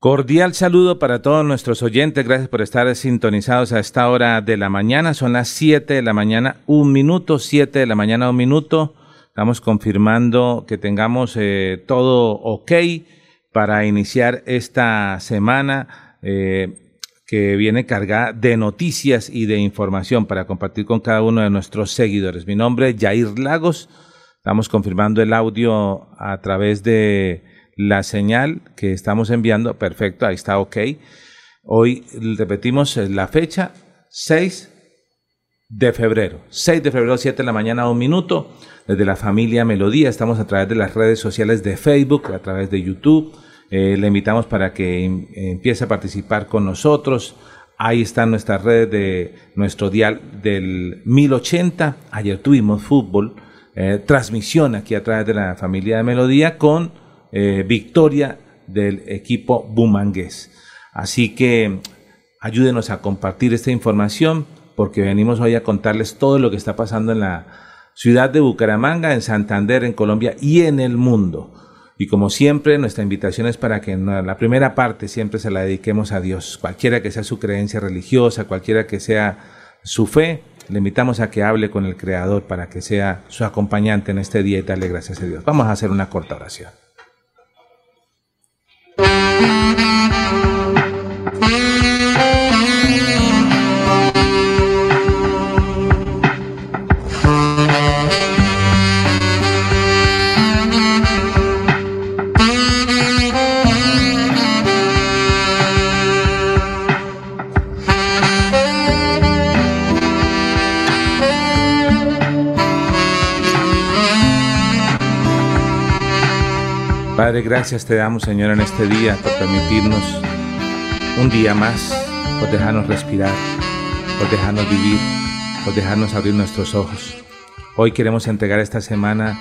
Cordial saludo para todos nuestros oyentes. Gracias por estar sintonizados a esta hora de la mañana. Son las 7 de la mañana, un minuto, 7 de la mañana, un minuto. Estamos confirmando que tengamos eh, todo ok para iniciar esta semana eh, que viene cargada de noticias y de información para compartir con cada uno de nuestros seguidores. Mi nombre es Jair Lagos. Estamos confirmando el audio a través de la señal que estamos enviando, perfecto, ahí está ok. Hoy repetimos eh, la fecha, 6 de febrero, 6 de febrero, 7 de la mañana, un minuto, desde la familia Melodía, estamos a través de las redes sociales de Facebook, a través de YouTube, eh, le invitamos para que em, empiece a participar con nosotros, ahí están nuestras redes de nuestro dial del 1080, ayer tuvimos fútbol, eh, transmisión aquí a través de la familia de Melodía con eh, victoria del equipo bumangués. Así que ayúdenos a compartir esta información porque venimos hoy a contarles todo lo que está pasando en la ciudad de Bucaramanga, en Santander, en Colombia y en el mundo. Y como siempre, nuestra invitación es para que en la primera parte siempre se la dediquemos a Dios, cualquiera que sea su creencia religiosa, cualquiera que sea su fe, le invitamos a que hable con el Creador para que sea su acompañante en este día y darle gracias a Dios. Vamos a hacer una corta oración. Música Gracias te damos, Señor, en este día por permitirnos un día más, por dejarnos respirar, por dejarnos vivir, por dejarnos abrir nuestros ojos. Hoy queremos entregar esta semana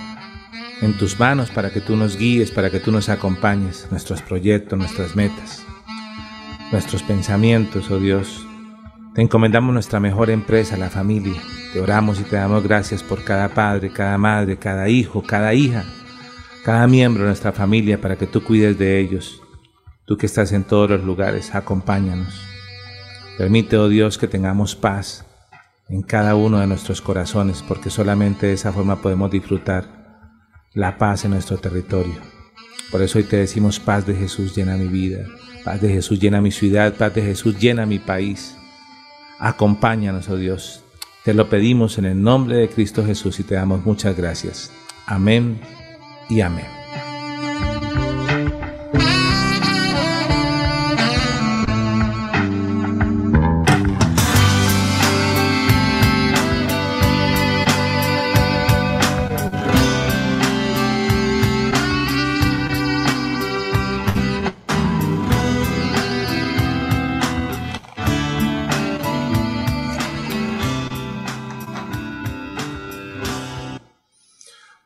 en tus manos para que tú nos guíes, para que tú nos acompañes, nuestros proyectos, nuestras metas, nuestros pensamientos, oh Dios. Te encomendamos nuestra mejor empresa, la familia. Te oramos y te damos gracias por cada padre, cada madre, cada hijo, cada hija cada miembro de nuestra familia para que tú cuides de ellos. Tú que estás en todos los lugares, acompáñanos. Permite, oh Dios, que tengamos paz en cada uno de nuestros corazones, porque solamente de esa forma podemos disfrutar la paz en nuestro territorio. Por eso hoy te decimos, paz de Jesús llena mi vida, paz de Jesús llena mi ciudad, paz de Jesús llena mi país. Acompáñanos, oh Dios. Te lo pedimos en el nombre de Cristo Jesús y te damos muchas gracias. Amén y amén.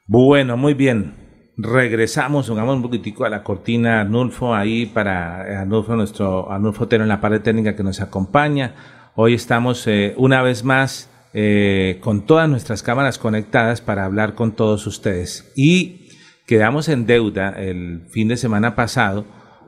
Bueno, muy bien regresamos, pongamos un poquitico a la cortina Arnulfo ahí para Arnulfo, nuestro Arnulfo Tero en la pared técnica que nos acompaña. Hoy estamos eh, una vez más eh, con todas nuestras cámaras conectadas para hablar con todos ustedes. Y quedamos en deuda el fin de semana pasado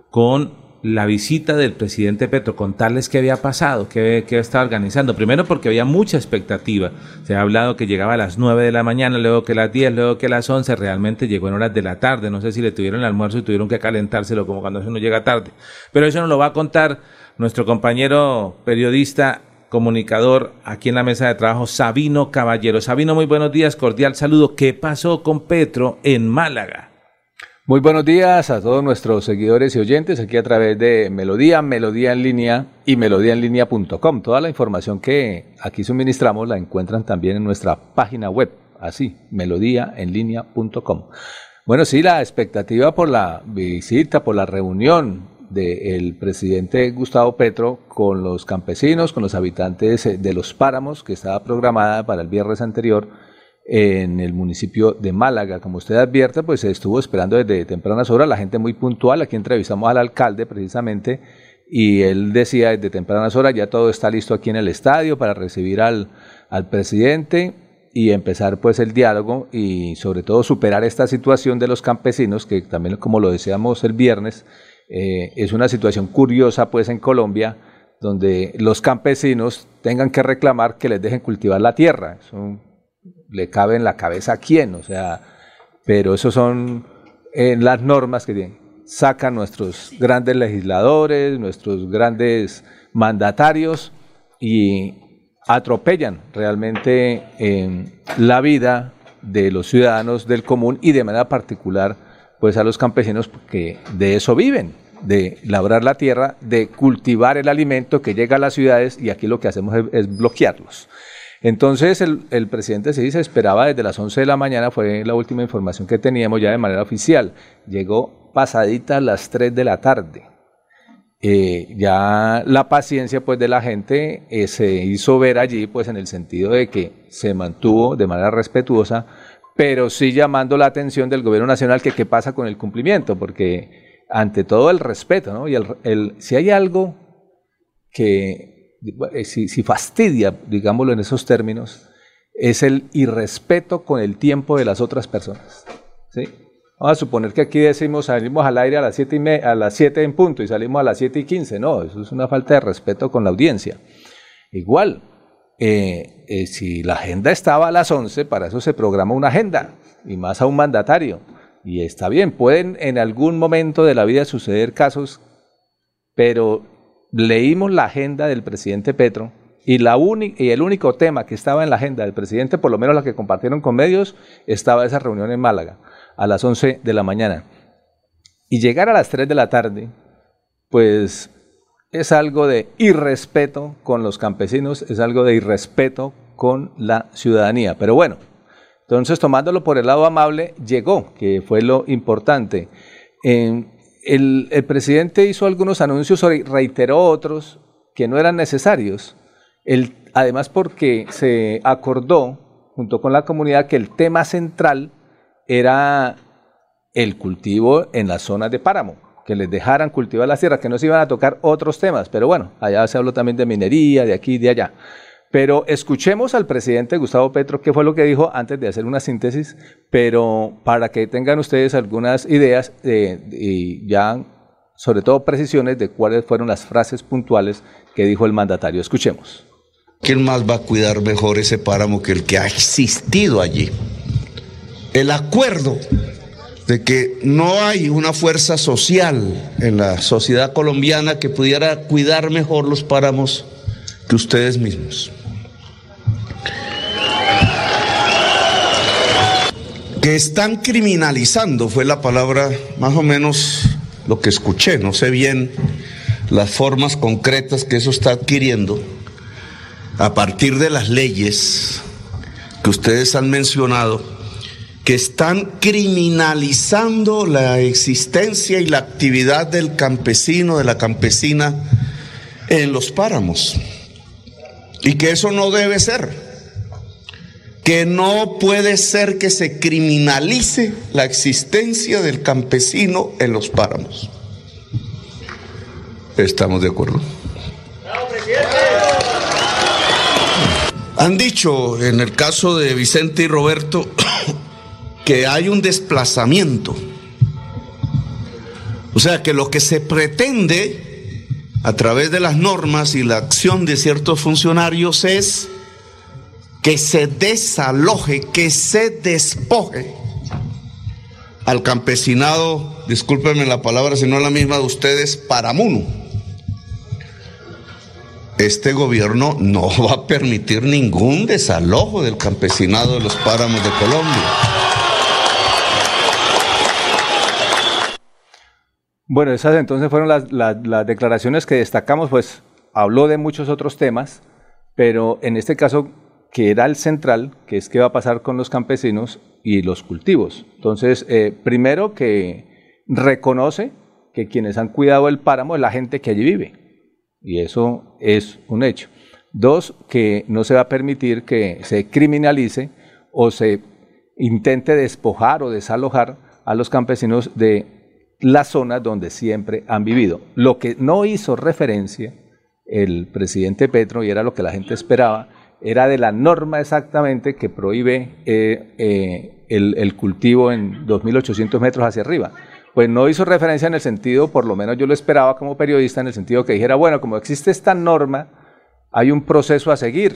con la visita del presidente Petro, contarles qué había pasado, qué, qué estaba organizando. Primero porque había mucha expectativa. Se ha hablado que llegaba a las 9 de la mañana, luego que a las 10, luego que a las 11, realmente llegó en horas de la tarde. No sé si le tuvieron el almuerzo y tuvieron que calentárselo como cuando uno llega tarde. Pero eso nos lo va a contar nuestro compañero periodista comunicador aquí en la mesa de trabajo, Sabino Caballero. Sabino, muy buenos días, cordial saludo. ¿Qué pasó con Petro en Málaga? Muy buenos días a todos nuestros seguidores y oyentes aquí a través de Melodía, Melodía en línea y melodíaenlínea.com. Toda la información que aquí suministramos la encuentran también en nuestra página web así, melodíaenlínea.com. Bueno, sí, la expectativa por la visita, por la reunión del presidente Gustavo Petro con los campesinos, con los habitantes eh, de los páramos, que estaba programada para el viernes anterior en el municipio de Málaga. Como usted advierte, pues se estuvo esperando desde tempranas horas, la gente muy puntual, aquí entrevistamos al alcalde precisamente, y él decía desde tempranas horas, ya todo está listo aquí en el estadio para recibir al, al presidente y empezar pues el diálogo y sobre todo superar esta situación de los campesinos, que también como lo decíamos el viernes, eh, es una situación curiosa pues en Colombia, donde los campesinos tengan que reclamar que les dejen cultivar la tierra. Le cabe en la cabeza a quién, o sea, pero eso son en las normas que sacan nuestros grandes legisladores, nuestros grandes mandatarios y atropellan realmente en la vida de los ciudadanos del común y de manera particular pues a los campesinos que de eso viven, de labrar la tierra, de cultivar el alimento que llega a las ciudades y aquí lo que hacemos es, bloquearlos. Entonces el, presidente se dice esperaba desde las 11 de la mañana, fue la última información que teníamos ya de manera oficial. Llegó pasadita las 3 de la tarde. Eh, ya la paciencia pues de la gente eh, se hizo ver allí pues en el sentido de que se mantuvo de manera respetuosa, pero sí llamando la atención del gobierno nacional que qué pasa con el cumplimiento, porque ante todo el respeto, ¿no? Y el, si hay algo que, si, si fastidia, digámoslo en esos términos, es el irrespeto con el tiempo de las otras personas, ¿sí? Vamos a suponer que aquí decimos salimos al aire a las 7 y a las 7 en punto y salimos a las 7 y 15. No, eso es una falta de respeto con la audiencia. Igual, eh, eh, si la agenda estaba a las 11, para eso se programa una agenda y más a un mandatario. Y está bien, pueden en algún momento de la vida suceder casos, pero leímos la agenda del presidente Petro y, el único tema que estaba en la agenda del presidente, por lo menos la que compartieron con medios, estaba esa reunión en Málaga a las 11 de la mañana. Y llegar a las 3 de la tarde, pues es algo de irrespeto con los campesinos, es algo de irrespeto con la ciudadanía. Pero bueno, entonces tomándolo por el lado amable, llegó, que fue lo importante. El, presidente hizo algunos anuncios reiteró otros que no eran necesarios. Además porque se acordó junto con la comunidad que el tema central era el cultivo en las zonas de páramo, que les dejaran cultivar las tierras, que no se iban a tocar otros temas, pero bueno, allá se habló también de minería, de aquí y de allá. Pero escuchemos al presidente Gustavo Petro qué fue lo que dijo antes de hacer una síntesis, pero para que tengan ustedes algunas ideas eh, y ya sobre todo precisiones de cuáles fueron las frases puntuales que dijo el mandatario. Escuchemos. ¿Quién más va a cuidar mejor ese páramo que el que ha existido allí? el acuerdo de que no hay una fuerza social en la sociedad colombiana que pudiera cuidar mejor los páramos que ustedes mismos. Que están criminalizando, fue la palabra más o menos lo que escuché, no sé bien las formas concretas que eso está adquiriendo a partir de las leyes que ustedes han mencionado que están criminalizando la existencia y la actividad del campesino, de la campesina en los páramos. Y que eso no debe ser. Que no puede ser que se criminalice la existencia del campesino en los páramos. ¿Estamos de acuerdo? Han dicho en el caso de Vicente y Roberto que hay un desplazamiento. O sea que lo que se pretende a través de las normas y la acción de ciertos funcionarios es que se desaloje, que se despoje al campesinado, discúlpenme la palabra si no es la misma de ustedes, paramuno. Este gobierno no va a permitir ningún desalojo del campesinado de los páramos de Colombia. Bueno, esas entonces fueron las, declaraciones que destacamos, pues habló de muchos otros temas, pero en este caso que era el central, que es qué va a pasar con los campesinos y los cultivos. Entonces, eh, primero que reconoce que quienes han cuidado el páramo es la gente que allí vive. Y eso es un hecho. Dos, que no se va a permitir que se criminalice o se intente despojar o desalojar a los campesinos de la zona donde siempre han vivido. Lo que no hizo referencia el presidente Petro, y era lo que la gente esperaba, era de la norma exactamente que prohíbe eh, eh, el, cultivo en 2.800 metros hacia arriba. Pues no hizo referencia en el sentido, por lo menos yo lo esperaba como periodista, en el sentido que dijera, bueno, como existe esta norma, hay un proceso a seguir.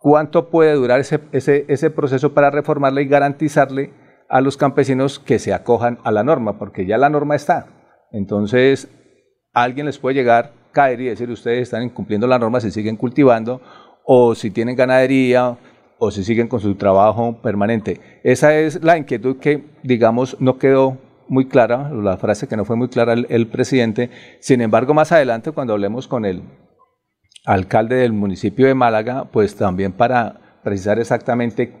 ¿Cuánto puede durar ese, proceso para reformarla y garantizarle a los campesinos que se acojan a la norma? Porque ya la norma está. Entonces, alguien les puede llegar, caer y decir, ustedes están incumpliendo la norma si siguen cultivando o si tienen ganadería o si siguen con su trabajo permanente. Esa es la inquietud que, digamos, no quedó muy clara, la frase que no fue muy clara el, presidente. Sin embargo, más adelante, cuando hablemos con el alcalde del municipio de Málaga, pues también para precisar exactamente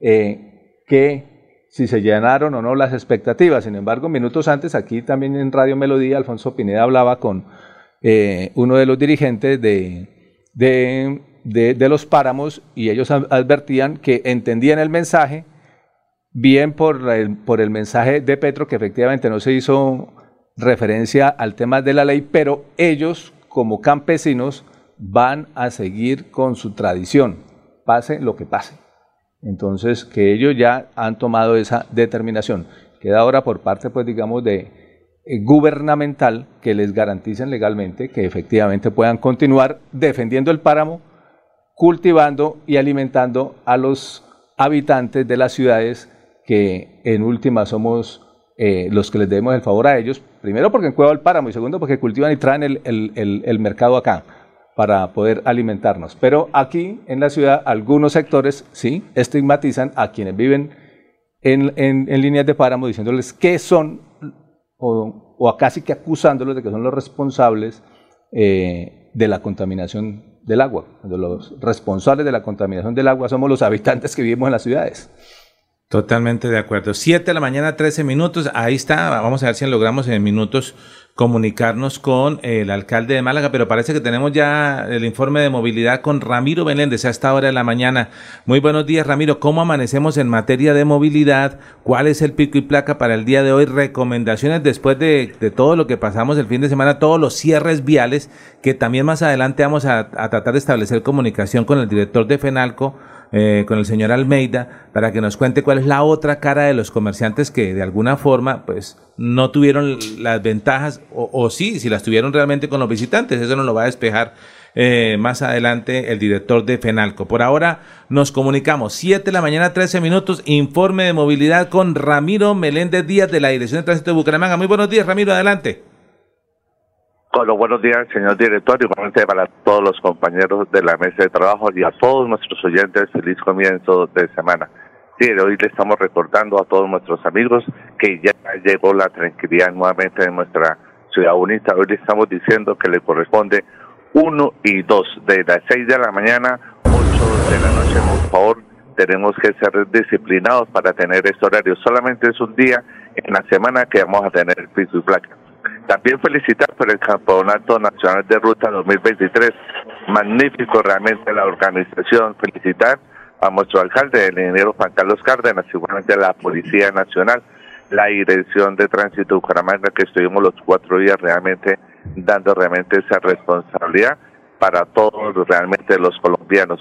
eh, que si se llenaron o no las expectativas. Sin embargo, minutos antes, aquí también en Radio Melodía, Alfonso Pineda hablaba con eh, uno de los dirigentes de, de, los páramos y ellos advertían que entendían el mensaje, bien por el, por el mensaje de Petro, que efectivamente no se hizo referencia al tema de la ley, pero ellos como campesinos van a seguir con su tradición, pase lo que pase. Entonces, que ellos ya han tomado esa determinación. Queda ahora por parte, pues digamos, de eh, gubernamental que les garanticen legalmente que efectivamente puedan continuar defendiendo el páramo, cultivando y alimentando a los habitantes de las ciudades que en última somos eh, los que les debemos el favor a ellos, primero porque cueva el páramo y segundo porque cultivan y traen el, el, el, mercado acá para poder alimentarnos. Pero aquí en la ciudad algunos sectores sí estigmatizan a quienes viven en, en, en líneas de páramo diciéndoles que son o, o casi que acusándolos de que son los responsables eh, de la contaminación del agua. Los responsables de la contaminación del agua somos los habitantes que vivimos en las ciudades. Totalmente de acuerdo. 7 de la mañana, 13 minutos. Ahí está. Vamos a ver si logramos en minutos comunicarnos con el alcalde de Málaga, pero parece que tenemos ya el informe de movilidad con Ramiro Beléndez a esta hora de la mañana. Muy buenos días, Ramiro. ¿Cómo amanecemos en materia de movilidad? ¿Cuál es el pico y placa para el día de hoy? Recomendaciones después de, todo lo que pasamos el fin de semana, todos los cierres viales, que también más adelante vamos a, a tratar de establecer comunicación con el director de FENALCO eh, con el señor Almeida para que nos cuente cuál es la otra cara de los comerciantes que de alguna forma pues no tuvieron las ventajas o, o sí, si las tuvieron realmente con los visitantes. Eso nos lo va a despejar eh, más adelante el director de FENALCO. Por ahora nos comunicamos. 7 de la mañana, 13 minutos. Informe de movilidad con Ramiro Meléndez Díaz de la Dirección de Tránsito de Bucaramanga. Muy buenos días, Ramiro, adelante. Con los buenos días, señor director, igualmente para todos los compañeros de la mesa de trabajo y a todos nuestros oyentes, feliz comienzo de semana. Sí, hoy le estamos recordando a todos nuestros amigos que ya llegó la tranquilidad nuevamente en nuestra ciudad bonita. Hoy le estamos diciendo que le corresponde uno y dos, de las seis de la mañana, ocho de la noche, por favor, tenemos que ser disciplinados para tener este horario. Solamente es un día en la semana que vamos a tener piso y placa. También felicitar por el Campeonato Nacional de Ruta 2023. Magnífico realmente la organización. Felicitar a nuestro alcalde, el ingeniero Juan Carlos Cárdenas, igualmente a la Policía Nacional, la Dirección de Tránsito de Bucaramanga, que estuvimos los cuatro días realmente dando realmente esa responsabilidad para todos realmente los colombianos.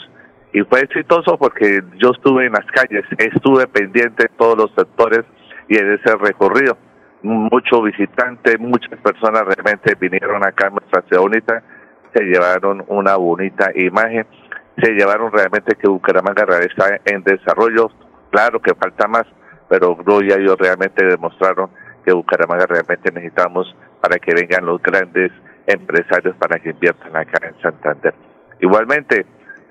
Y fue exitoso porque yo estuve en las calles, estuve pendiente de todos los sectores y en ese recorrido mucho visitante, muchas personas realmente vinieron acá a nuestra ciudad bonita, se llevaron una bonita imagen, se llevaron realmente que Bucaramanga está en desarrollo, claro que falta más, pero ya ellos realmente demostraron que Bucaramanga realmente necesitamos para que vengan los grandes empresarios para que inviertan acá en Santander. Igualmente,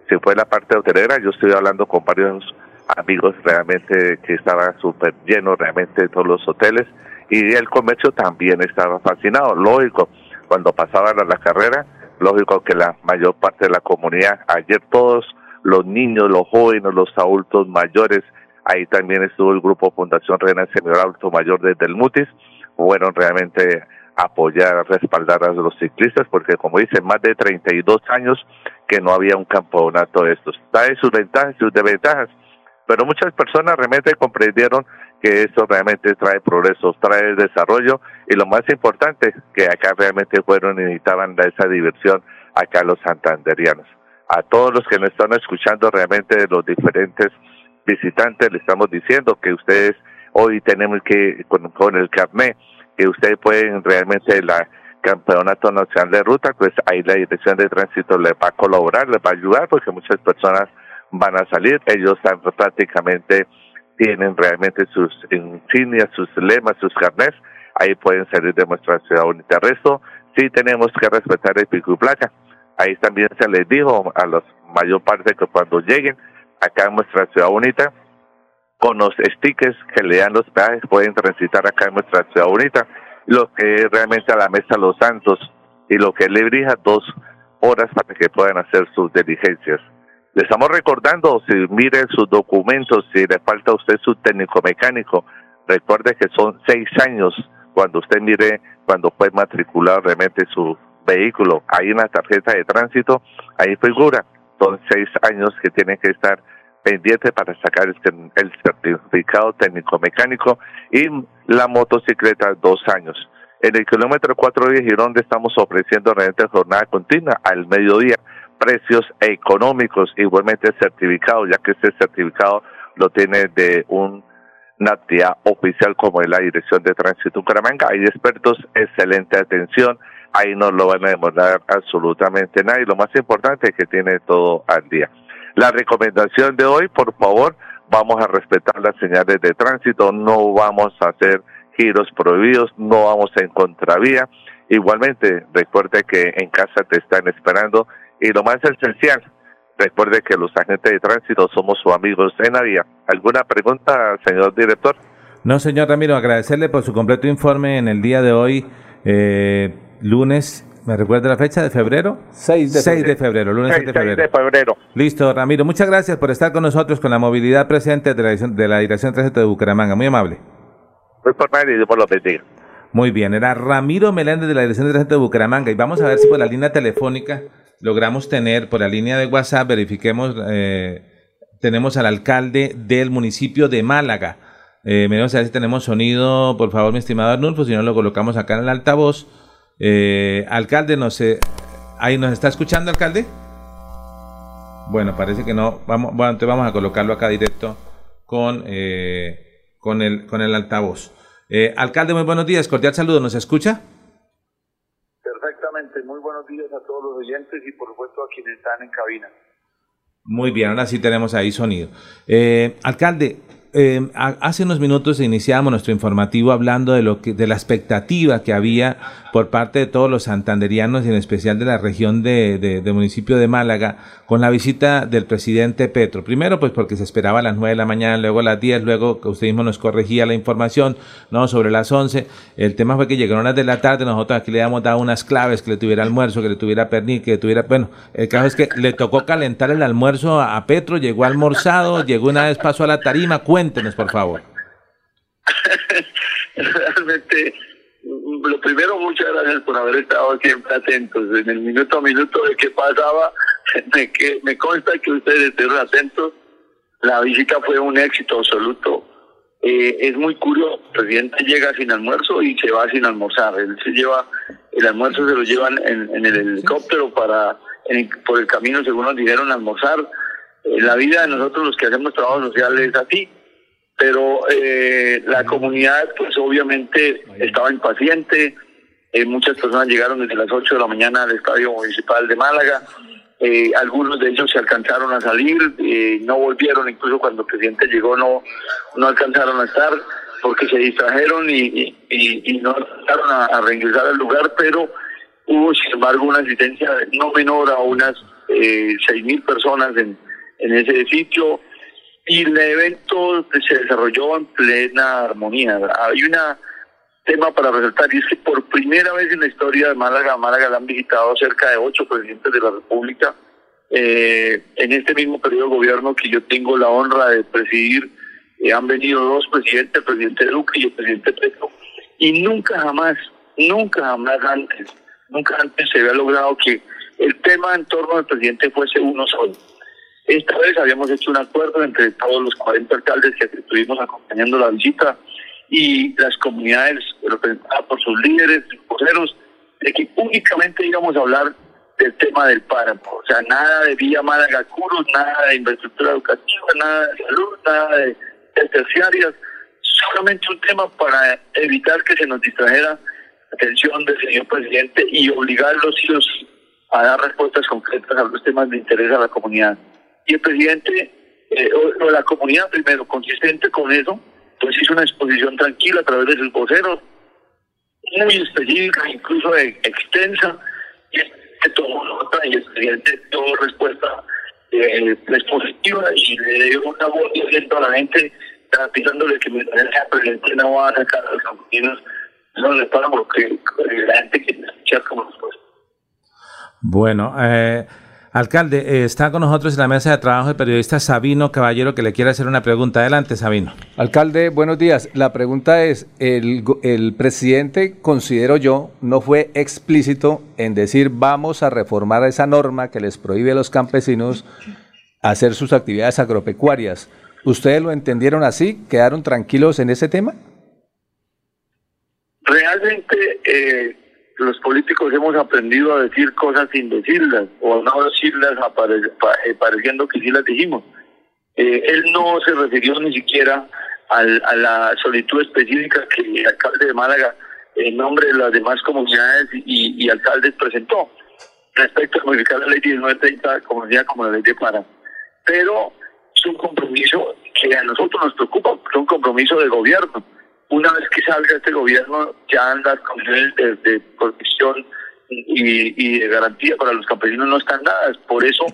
se fue la parte hotelera, yo estoy hablando con varios amigos realmente que estaba súper lleno realmente todos los hoteles, y el comercio también estaba fascinado. Lógico, cuando pasaban a la carrera, lógico que la mayor parte de la comunidad, ayer todos los niños, los jóvenes, los adultos mayores. Ahí también estuvo el grupo Fundación Reina Señor Alto Mayor desde el Mutis. Fueron realmente apoyar, respaldar a los ciclistas, porque como dicen, más de 32 años que no había un campeonato de estos. Trae sus ventajas y sus desventajas, pero muchas personas realmente comprendieron que esto realmente trae progreso, trae desarrollo y lo más importante, que acá realmente fueron y necesitaban esa diversión acá los santanderianos. A todos los que nos están escuchando realmente de los diferentes visitantes, le estamos diciendo que ustedes hoy tenemos que, con, con el carnet, que ustedes pueden realmente la campeonato nacional de ruta, pues ahí la dirección de tránsito les va a colaborar, les va a ayudar, porque muchas personas van a salir, ellos están prácticamente tienen realmente sus insignias, sus lemas, sus carnets, ahí pueden salir de nuestra ciudad bonita. El resto, sí tenemos que respetar el pico y placa. Ahí también se les dijo a la mayor parte que cuando lleguen acá en nuestra ciudad bonita, con los stickers que le dan los peajes pueden transitar acá en nuestra ciudad bonita, lo que realmente a la mesa Los Santos y lo que le brija dos horas para que puedan hacer sus diligencias. Le estamos recordando, si mire sus documentos, si le falta a usted su técnico mecánico, recuerde que son seis años cuando usted mire cuando fue matriculado realmente su vehículo. Hay una tarjeta de tránsito, ahí figura, son seis años que tiene que estar pendiente para sacar el certificado técnico mecánico y la motocicleta dos años. En el kilómetro 4 de Girón estamos ofreciendo realmente jornada continua al mediodía, precios económicos, igualmente certificados, ya que este certificado lo tiene de un NATIA oficial como es la Dirección de Tránsito Bucaramanga. Hay expertos, excelente atención, ahí no lo van a demorar absolutamente nada lo más importante es que tiene todo al día. La recomendación de hoy, por favor, vamos a respetar las señales de tránsito, no vamos a hacer giros prohibidos, no vamos en contravía. Igualmente, recuerde que en casa te están esperando y lo más esencial, recuerde que los agentes de tránsito somos sus amigos en la vía. ¿Alguna pregunta, señor director? No, señor Ramiro, agradecerle por su completo informe en el día de hoy, eh, lunes ¿Me recuerda la fecha de febrero? 6 de 6 de febrero, lunes 6, de febrero. de febrero. Listo, Ramiro. Muchas gracias por estar con nosotros con la movilidad presente de la, de la Dirección de Tránsito de Bucaramanga. Muy amable. Muy por y por lo bendiga. Muy bien, era Ramiro Meléndez de la Dirección de Tránsito de Bucaramanga. Y vamos a ver si por la línea telefónica logramos tener, por la línea de WhatsApp, verifiquemos, eh, tenemos al alcalde del municipio de Málaga. Eh, vamos a ver si tenemos sonido, por favor, mi estimado Arnulfo, si no lo colocamos acá en el altavoz eh, alcalde, no sé, ¿ahí nos está escuchando, alcalde? Bueno, parece que no. Vamos, bueno, entonces vamos a colocarlo acá directo con, eh, con, el, con el altavoz. Eh, alcalde, muy buenos días, cordial saludo, ¿nos escucha? Perfectamente, muy buenos días a los oyentes y por supuesto a quienes están en cabina. Muy bien, ahora sí tenemos ahí sonido. Eh, alcalde, eh, hace unos minutos iniciamos nuestro informativo hablando de lo que, de la expectativa que había por parte de todos los santanderianos y en especial de la región de, de, municipio de Málaga con la visita del presidente Petro. Primero, pues porque se esperaba a las 9 de la mañana, luego a las 10, luego que usted mismo nos corregía la información, no, sobre las 11. El tema fue que llegaron las de la tarde, nosotros aquí le habíamos dado unas claves, que le tuviera almuerzo, que le tuviera pernil, que le tuviera, bueno, el caso es que le tocó calentar el almuerzo a, Petro, llegó almorzado, llegó una vez, pasó a la tarima, cuéntenos, por favor. Realmente lo primero, muchas gracias por haber estado siempre atentos. En el minuto a minuto de qué pasaba, me, que, me consta que ustedes estuvieron atentos. La visita fue un éxito absoluto. Eh, es muy curioso, el presidente llega sin almuerzo y se va sin almorzar. Él se lleva, el almuerzo se lo llevan en, en el helicóptero para, por el camino, según nos dijeron, almorzar. En la vida de nosotros los que hacemos trabajo social es así pero eh, la comunidad pues obviamente estaba impaciente, eh, muchas personas llegaron desde las 8 de la mañana al Estadio Municipal de Málaga, eh, algunos de ellos se alcanzaron a salir, no volvieron, incluso cuando el presidente llegó no, no alcanzaron a estar porque se distrajeron y, y, no alcanzaron a, a, reingresar al lugar, pero hubo sin embargo una asistencia no menor a unas eh, mil personas en, en ese sitio, y el evento se desarrolló en plena armonía. Hay un tema para resaltar y es que por primera vez en la historia de Málaga, Málaga la han visitado cerca de ocho presidentes de la República Eh, en este mismo periodo de gobierno que yo tengo la honra de presidir, eh, han venido dos presidentes, el presidente Duque y el presidente Petro, y nunca jamás, nunca jamás antes, nunca antes se había logrado que el tema en torno al presidente fuese uno solo. Esta vez habíamos hecho un acuerdo entre todos los 40 alcaldes que estuvimos acompañando la visita y las comunidades representadas por sus líderes, sus voceros, de que únicamente íbamos a hablar del tema del páramo. O sea, nada de Villa Málaga Curos, nada de infraestructura educativa, nada de salud, nada de, terciarias. Solamente un tema para evitar que se nos distrajera la atención del señor presidente y obligar a los hijos a dar respuestas concretas a los temas de interés a la comunidad. Y el presidente, eh, o, la comunidad primero, consistente con eso, pues hizo una exposición tranquila a través de sus voceros, muy específica, incluso extensa, y que tomó nota y el presidente tuvo respuesta eh, pues, positiva y le dio una voz de a la gente garantizándole que mientras sea presidente no va a sacar a los campesinos no le para porque la gente quiere escuchar como respuesta. Bueno, eh, Alcalde, eh, está con nosotros en la mesa de trabajo el periodista Sabino Caballero que le quiere hacer una pregunta. Adelante, Sabino. Alcalde, buenos días. La pregunta es, el, el presidente, considero yo, no fue explícito en decir vamos a reformar esa norma que les prohíbe a los campesinos hacer sus actividades agropecuarias. ¿Ustedes lo entendieron así? ¿Quedaron tranquilos en ese tema? Realmente... Eh los políticos hemos aprendido a decir cosas sin decirlas o no decirlas eh, pareciendo que sí las dijimos. Eh, él no se refirió ni siquiera al, a la solitud específica que el alcalde de Málaga, en nombre de las demás comunidades y, y alcaldes, presentó respecto a modificar la ley 1930 como decía, como la ley de Para. Pero es un compromiso que a nosotros nos preocupa, es un compromiso de gobierno una vez que salga este gobierno, ya las condiciones de, protección y, de garantía para los campesinos no están dadas. Por eso,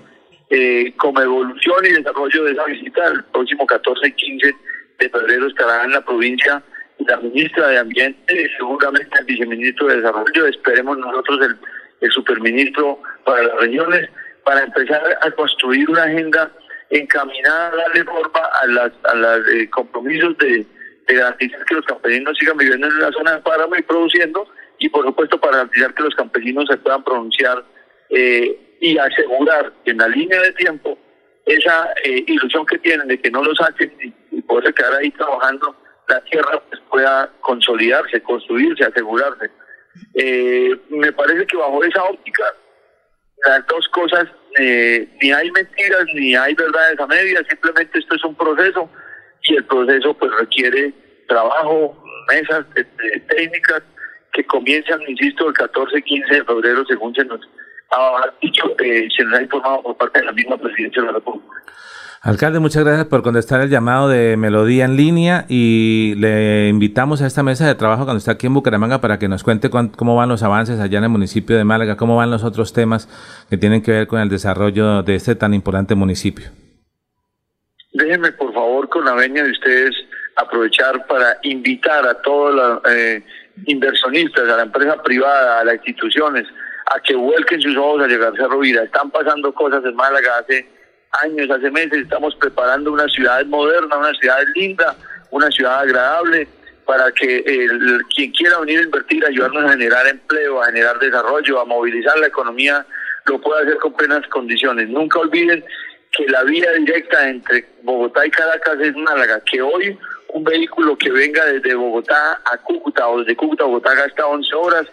eh, como evolución y desarrollo de esa visita, el próximo 14 y 15 de febrero estará en la provincia la ministra de Ambiente, seguramente el viceministro de Desarrollo, esperemos nosotros el, el superministro para las regiones, para empezar a construir una agenda encaminada a darle forma a los a las, eh, compromisos de de garantizar que los campesinos sigan viviendo en la zona de páramo y produciendo, y por supuesto para garantizar que los campesinos se puedan pronunciar eh, y asegurar que en la línea de tiempo esa eh, ilusión que tienen de que no lo saquen y, poder quedar ahí trabajando la tierra pues, pueda consolidarse, construirse, asegurarse. Eh, me parece que bajo esa óptica las dos cosas, ni hay mentiras ni hay verdades a medias, simplemente esto es un proceso y el proceso pues requiere trabajo, mesas técnicas que comienzan, insisto, el 14 y 15 de febrero, según se nos ha dicho, eh, se nos ha informado por parte de la misma presidencia de la República. Alcalde, muchas gracias por contestar el llamado de Melodía en línea y le invitamos a esta mesa de trabajo cuando está aquí en Bucaramanga para que nos cuente cómo van los avances allá en el municipio de Málaga, cómo van los otros temas que tienen que ver con el desarrollo de este tan importante municipio. Déjenme, por favor, veña de ustedes, aprovechar para invitar a todos los eh, inversionistas, a la empresa privada, a las instituciones, a que vuelquen sus ojos a llegar a Cerro Vida. Están pasando cosas en Málaga hace años, hace meses. Estamos preparando una ciudad moderna, una ciudad linda, una ciudad agradable para que el, quien quiera venir a invertir, ayudarnos a generar empleo, a generar desarrollo, a movilizar la economía, lo pueda hacer con plenas condiciones. Nunca olviden que la vía directa entre Bogotá y Caracas es Málaga, que hoy un vehículo que venga desde Bogotá a Cúcuta o desde Cúcuta a Bogotá gasta 11 horas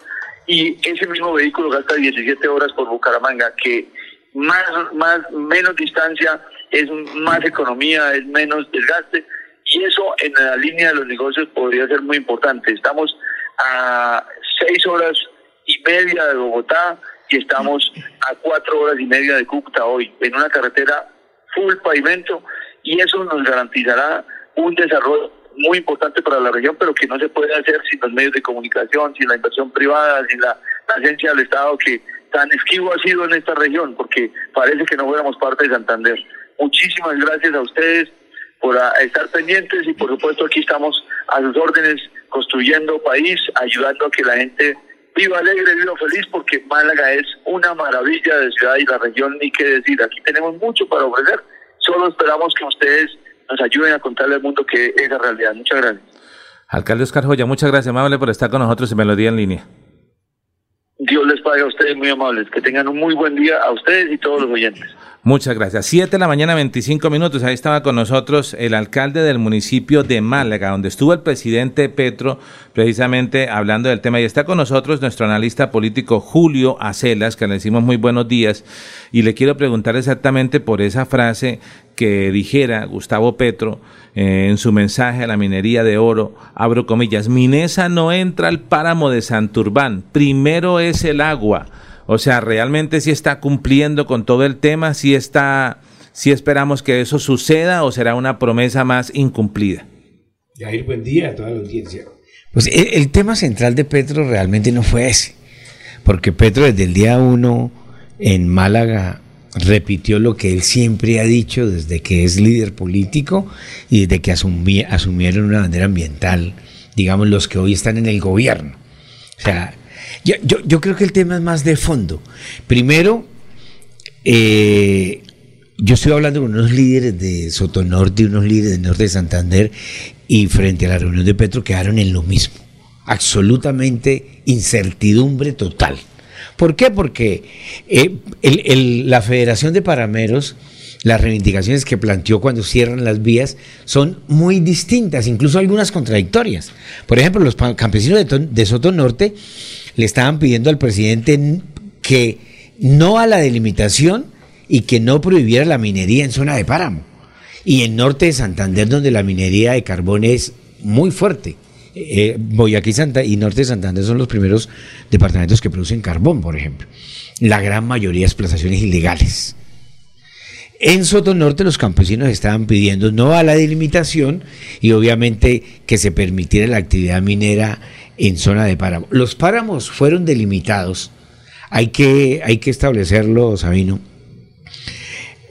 y ese mismo vehículo gasta 17 horas por Bucaramanga, que más, más, menos distancia es más economía, es menos desgaste y eso en la línea de los negocios podría ser muy importante. Estamos a 6 horas y media de Bogotá, y estamos a cuatro horas y media de Cúcuta hoy, en una carretera full pavimento, y eso nos garantizará un desarrollo muy importante para la región, pero que no se puede hacer sin los medios de comunicación, sin la inversión privada, sin la presencia del Estado que tan esquivo ha sido en esta región, porque parece que no fuéramos parte de Santander. Muchísimas gracias a ustedes por estar pendientes y por supuesto aquí estamos a sus órdenes construyendo país, ayudando a que la gente viva alegre, viva feliz, porque Málaga es una maravilla de ciudad y la región, ni qué decir. Aquí tenemos mucho para ofrecer. Solo esperamos que ustedes nos ayuden a contarle al mundo que es la realidad. Muchas gracias. Alcalde Oscar Joya, muchas gracias, amable, por estar con nosotros y Melodía en línea. Dios les pague a ustedes muy amables. Que tengan un muy buen día a ustedes y todos los oyentes. Muchas gracias. Siete de la mañana, 25 minutos. Ahí estaba con nosotros el alcalde del municipio de Málaga, donde estuvo el presidente Petro, precisamente hablando del tema. Y está con nosotros nuestro analista político Julio Acelas, que le decimos muy buenos días. Y le quiero preguntar exactamente por esa frase que dijera Gustavo Petro eh, en su mensaje a la minería de oro, abro comillas, Minesa no entra al páramo de Santurbán, primero es el agua. O sea, realmente sí está cumpliendo con todo el tema, sí está, sí esperamos que eso suceda o será una promesa más incumplida. Jair, buen día a toda la audiencia. Pues el, el tema central de Petro realmente no fue ese, porque Petro desde el día uno en Málaga repitió lo que él siempre ha dicho desde que es líder político y desde que asumieron una bandera ambiental, digamos, los que hoy están en el gobierno. O sea, yo, yo, creo que el tema es más de fondo. Primero, eh, yo estoy hablando con unos líderes de Sotonorte y unos líderes del norte de Santander y frente a la reunión de Petro quedaron en lo mismo. Absolutamente incertidumbre total. ¿Por qué? Porque eh, la Federación de Parameros, las reivindicaciones que planteó cuando cierran las vías son muy distintas, incluso algunas contradictorias. Por ejemplo, los campesinos de, de Soto Norte le estaban pidiendo al presidente que no a la delimitación y que no prohibiera la minería en zona de páramo. Y en norte de Santander, donde la minería de carbón es muy fuerte. Eh, Boyacá Santa y Norte de Santander son los primeros departamentos que producen carbón, por ejemplo. La gran mayoría de explotaciones ilegales. En Soto Norte los campesinos estaban pidiendo no a la delimitación y obviamente que se permitiera la actividad minera en zona de páramo. Los páramos fueron delimitados, hay que, hay que establecerlo, Sabino,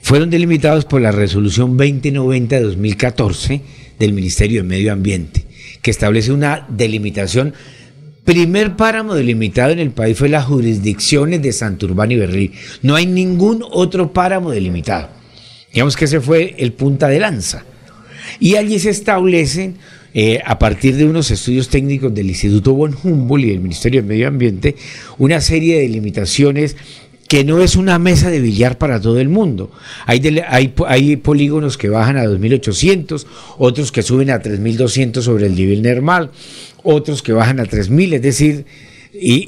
fueron delimitados por la resolución 2090 de 2014 del Ministerio de Medio Ambiente que establece una delimitación. Primer páramo delimitado en el país fue las jurisdicciones de Santurbán y Berlín. No hay ningún otro páramo delimitado. Digamos que ese fue el punta de lanza. Y allí se establecen, eh, a partir de unos estudios técnicos del Instituto von Humboldt y del Ministerio de Medio Ambiente, una serie de delimitaciones que no es una mesa de billar para todo el mundo. Hay, hay, polígonos que bajan a 2.800, otros que suben a 3.200 sobre el nivel normal, otros que bajan a 3.000, es decir, y,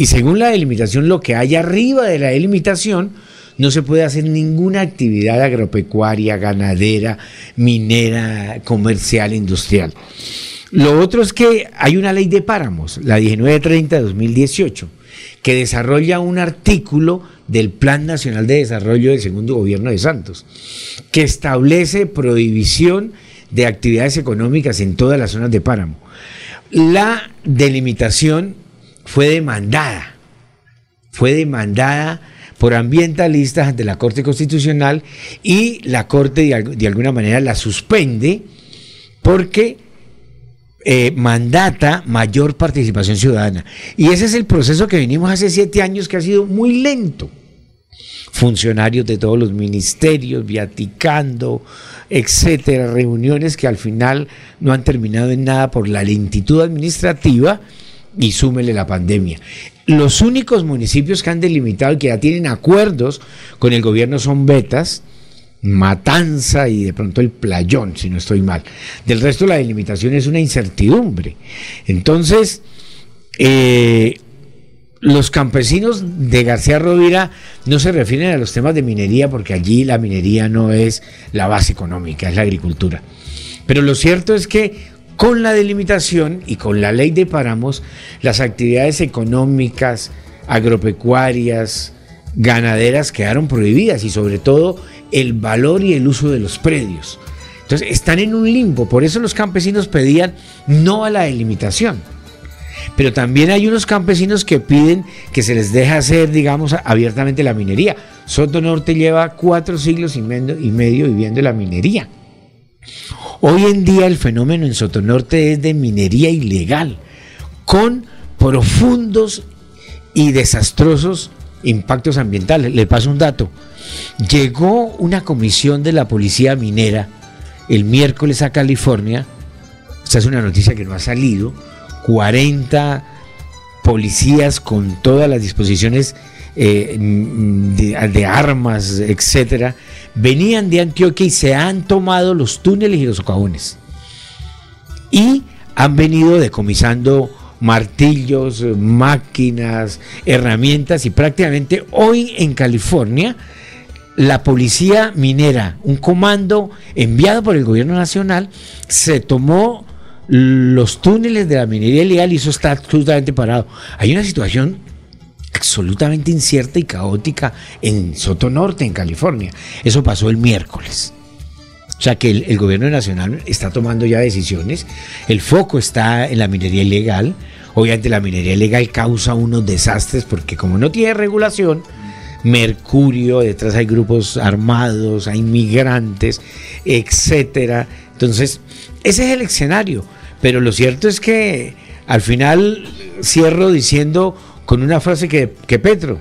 y, según la delimitación, lo que hay arriba de la delimitación, no se puede hacer ninguna actividad agropecuaria, ganadera, minera, comercial, industrial. Lo otro es que hay una ley de páramos, la 1930 de 2018 que desarrolla un artículo del Plan Nacional de Desarrollo del segundo gobierno de Santos, que establece prohibición de actividades económicas en todas las zonas de páramo. La delimitación fue demandada, fue demandada por ambientalistas ante la Corte Constitucional y la Corte de, alguna manera la suspende porque eh, mandata mayor participación ciudadana. Y ese es el proceso que venimos hace siete años que ha sido muy lento. Funcionarios de todos los ministerios, viaticando, etcétera, reuniones que al final no han terminado en nada por la lentitud administrativa y súmele la pandemia. Los únicos municipios que han delimitado y que ya tienen acuerdos con el gobierno son Betas, Matanza y de pronto el Playón, si no estoy mal. Del resto la delimitación es una incertidumbre. Entonces, eh, los campesinos de García Rovira no se refieren a los temas de minería porque allí la minería no es la base económica, es la agricultura. Pero lo cierto es que con la delimitación y con la ley de páramos, las actividades económicas, agropecuarias, ganaderas quedaron prohibidas y sobre todo el valor y el uso de los predios. Entonces están en un limbo, por eso los campesinos pedían no a la delimitación. Pero también hay unos campesinos que piden que se les deje hacer, digamos, abiertamente la minería. Soto Norte lleva cuatro siglos y medio viviendo la minería. Hoy en día el fenómeno en Soto Norte es de minería ilegal, con profundos y desastrosos impactos ambientales. Le paso un dato. Llegó una comisión de la policía minera el miércoles a California. Esta es una noticia que no ha salido. 40 policías con todas las disposiciones eh, de, armas, etcétera, venían de Antioquia y se han tomado los túneles y los socavones. Y han venido decomisando martillos, máquinas, herramientas y prácticamente hoy en California la policía minera, un comando enviado por el gobierno nacional, se tomó los túneles de la minería ilegal y eso está absolutamente parado. Hay una situación absolutamente incierta y caótica en Soto Norte, en California. Eso pasó el miércoles. O sea que el, el, gobierno nacional está tomando ya decisiones, el foco está en la minería ilegal, obviamente la minería ilegal causa unos desastres porque como no tiene regulación, mercurio, detrás hay grupos armados, hay migrantes, etcétera. Entonces, ese es el escenario, pero lo cierto es que al final cierro diciendo con una frase que, que Petro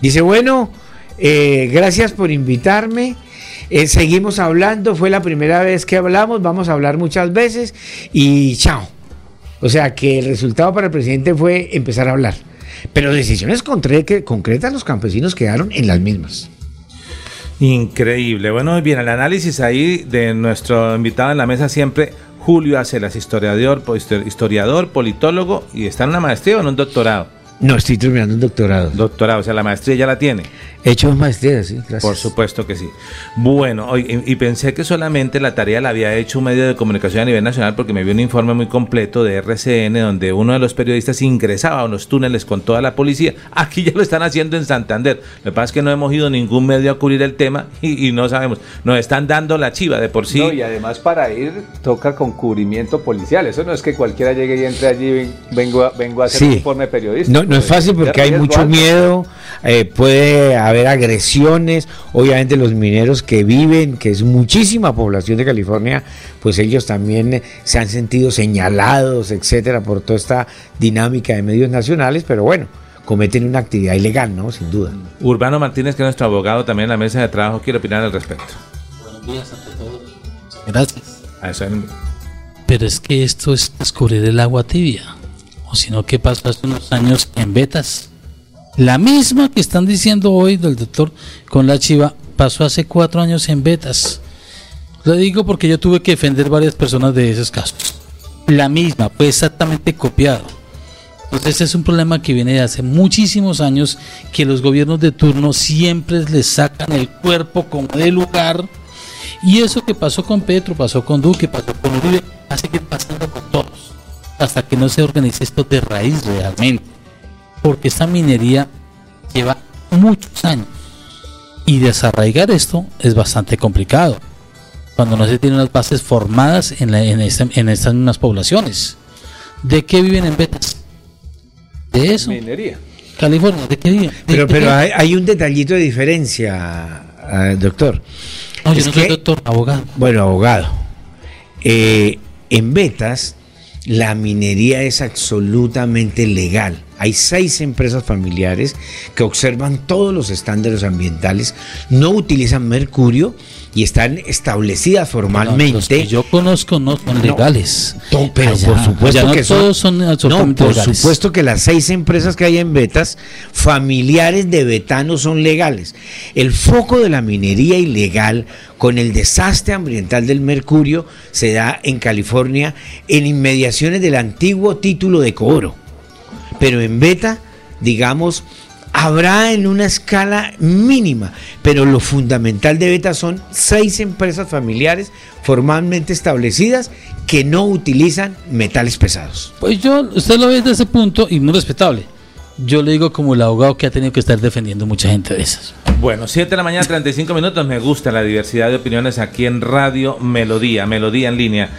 dice, bueno, eh, gracias por invitarme. Eh, seguimos hablando, fue la primera vez que hablamos, vamos a hablar muchas veces y chao. O sea que el resultado para el presidente fue empezar a hablar. Pero decisiones concretas los campesinos quedaron en las mismas. Increíble. Bueno, bien, el análisis ahí de nuestro invitado en la mesa siempre, Julio Acelas, historiador, historiador, politólogo y está en una maestría o en un doctorado. No, estoy terminando un doctorado. Doctorado, o sea, la maestría ya la tiene. He hecho maestría, sí, gracias. Por supuesto que sí. Bueno, y, y, pensé que solamente la tarea la había hecho un medio de comunicación a nivel nacional porque me vi un informe muy completo de RCN donde uno de los periodistas ingresaba a unos túneles con toda la policía. Aquí ya lo están haciendo en Santander. Lo que pasa es que no hemos ido ningún medio a cubrir el tema y, y no sabemos. Nos están dando la chiva de por sí. No, y además para ir toca con cubrimiento policial. Eso no es que cualquiera llegue y entre allí y vengo a, vengo a hacer Sí. un informe periodístico. No, no es fácil porque hay mucho alto. miedo, eh, puede haber agresiones, obviamente los mineros que viven, que es muchísima población de California, pues ellos también se han sentido señalados, etcétera, por toda esta dinámica de medios nacionales, pero bueno, cometen una actividad ilegal, ¿no? Sin duda. Urbano Martínez, que es nuestro abogado también en la mesa de trabajo, quiere opinar al respecto. Buenos días ante todos. Gracias. A eso en- Pero es que esto es descubrir el agua tibia. O si no, ¿qué pasó hace unos años en Betas? La misma que están diciendo hoy del doctor con la chiva pasó hace cuatro años en Betas. Lo digo porque yo tuve que defender varias personas de esos casos. La misma, fue exactamente copiado. Entonces es un problema que viene de hace muchísimos años que los gobiernos de turno siempre les sacan el cuerpo como de lugar y eso que pasó con Petro, pasó con Duque, pasó con Uribe, va a seguir pasando con todos. Hasta que no se organice esto de raíz realmente. Porque esta minería lleva muchos años. Y desarraigar esto es bastante complicado. Cuando no se tienen las bases formadas en, la- en, esta- en estas mismas poblaciones. ¿De qué viven en Betas? De eso. Minería. California, ¿de qué viven? ¿De- Pero, de pero qué? hay, hay un detallito de diferencia, ah, doctor. No, yo es no soy doctor, abogado. Bueno, abogado. Eh, en Betas, la minería es absolutamente legal. Hay seis empresas familiares que observan todos los estándares ambientales, no utilizan mercurio y están establecidas No, formalmente. los que yo conozco no son legales. Pero Allá- por supuesto no que son- todos son No, absolutamente por legales. supuesto que las seis empresas que hay en Betas, familiares de betanos, son legales. El foco de la minería ilegal con el desastre ambiental del mercurio se da en California en inmediaciones del antiguo título de Cobro. Pero en Beta, digamos, habrá en una escala mínima, pero lo fundamental de Beta son seis empresas familiares formalmente establecidas que no utilizan metales pesados. Pues yo, usted lo ve desde ese punto y muy respetable. Yo le digo como el abogado que ha tenido que estar defendiendo mucha gente de esas. Bueno, 7 de la mañana, 35 minutos. Me gusta la diversidad de opiniones aquí en Radio Melodía, Melodía en línea.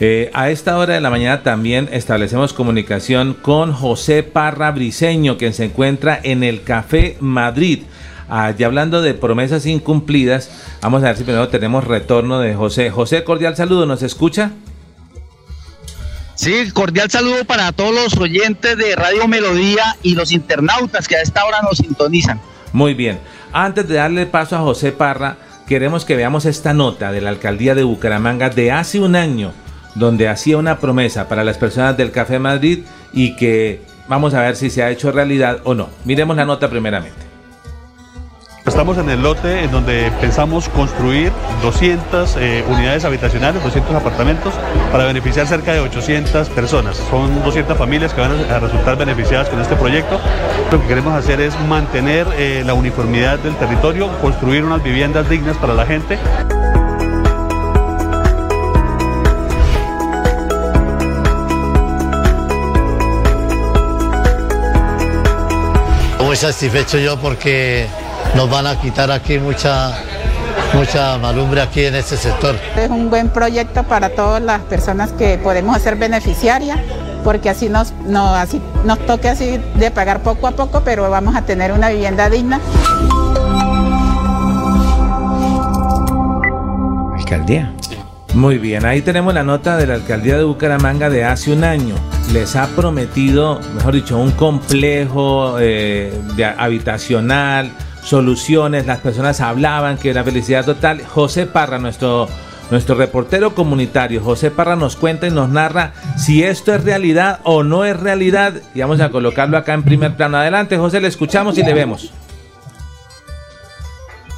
Eh, a esta hora de la mañana también establecemos comunicación con José Parra Briseño, quien se encuentra en el Café Madrid. Ah, y hablando de promesas incumplidas, vamos a ver si primero tenemos retorno de José. José, cordial saludo, ¿nos escucha? Sí, cordial saludo para todos los oyentes de Radio Melodía y los internautas que a esta hora nos sintonizan. Muy bien. Antes de darle paso a José Parra, queremos que veamos esta nota de la alcaldía de Bucaramanga de hace un año, donde hacía una promesa para las personas del Café Madrid y que vamos a ver si se ha hecho realidad o no. Miremos la nota primeramente. Estamos en el lote en donde pensamos construir 200 eh, unidades habitacionales, 200 apartamentos, para beneficiar cerca de 800 personas. Son 200 familias que van a resultar beneficiadas con este proyecto. Lo que queremos hacer es mantener eh, la uniformidad del territorio, construir unas viviendas dignas para la gente. Muy satisfecho yo porque nos van a quitar aquí mucha mucha malumbre aquí en este sector. Es un buen proyecto para todas las personas que podemos ser beneficiarias, porque así nos, no, así nos toque así de pagar poco a poco, pero vamos a tener una vivienda digna. Alcaldía. Muy bien, ahí tenemos la nota de la alcaldía de Bucaramanga de hace un año. Les ha prometido, mejor dicho, un complejo eh, habitacional, soluciones, las personas hablaban que era felicidad total. José Parra, nuestro, nuestro reportero comunitario, José Parra nos cuenta y nos narra si esto es realidad o no es realidad. Y vamos a colocarlo acá en primer plano. Adelante, José, le escuchamos y le vemos.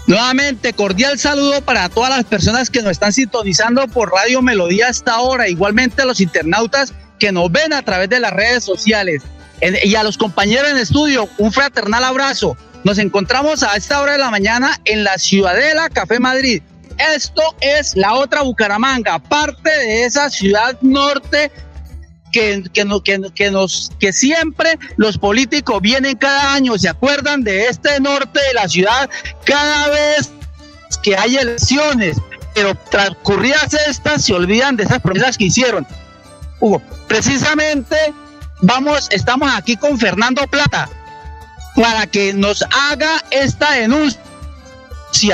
Nuevamente, cordial saludo para todas las personas que nos están sintonizando por Radio Melodía hasta ahora, igualmente a los internautas que nos ven a través de las redes sociales. Y a los compañeros en estudio, un fraternal abrazo. Nos encontramos a esta hora de la mañana en la Ciudadela Café Madrid. Esto es la otra Bucaramanga, parte de esa ciudad norte que, que, que, nos, que siempre los políticos vienen cada año, se acuerdan de este norte de la ciudad cada vez que hay elecciones, pero transcurridas estas se olvidan de esas promesas que hicieron. Hugo, precisamente vamos, estamos aquí con Fernando Plata, para que nos haga esta denuncia.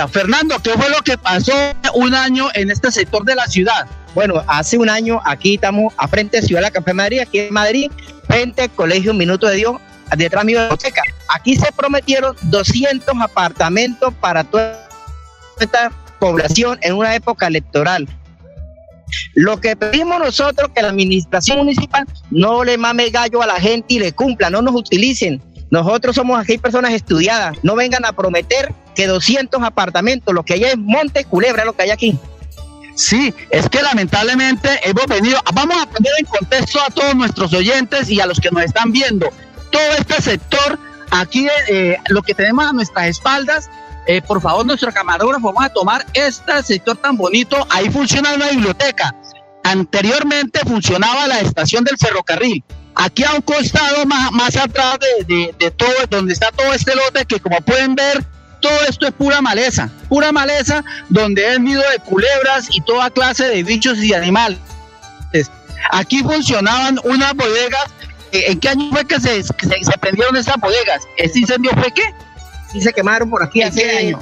Fernando, ¿qué fue lo que pasó un año en este sector de la ciudad? Bueno, hace un año aquí estamos a frente de Ciudad de la Café Madrid, aquí en Madrid, frente al Colegio Minuto de Dios, detrás de mi biblioteca. Aquí se prometieron 200 apartamentos para toda esta población en una época electoral. Lo que pedimos nosotros que la administración municipal no le mame gallo a la gente y le cumpla, no nos utilicen nosotros somos aquí personas estudiadas. No vengan a prometer que 200 apartamentos, lo que hay es monte culebra, lo que hay aquí. Sí, es que lamentablemente hemos venido, vamos a poner en contexto a todos nuestros oyentes y a los que nos están viendo. Todo este sector, aquí eh, lo que tenemos a nuestras espaldas, eh, por favor, nuestro camarógrafo, vamos a tomar este sector tan bonito. Ahí funciona una biblioteca. Anteriormente funcionaba la estación del ferrocarril. Aquí a un costado, más, más atrás de, de, todo, donde está todo este lote, que como pueden ver, todo esto es pura maleza, pura maleza, donde es nido de culebras y toda clase de bichos y animales. Aquí funcionaban unas bodegas. ¿En qué año fue que se, se, prendieron esas bodegas? ¿Este incendio fue qué? Sí, se quemaron por aquí hace años.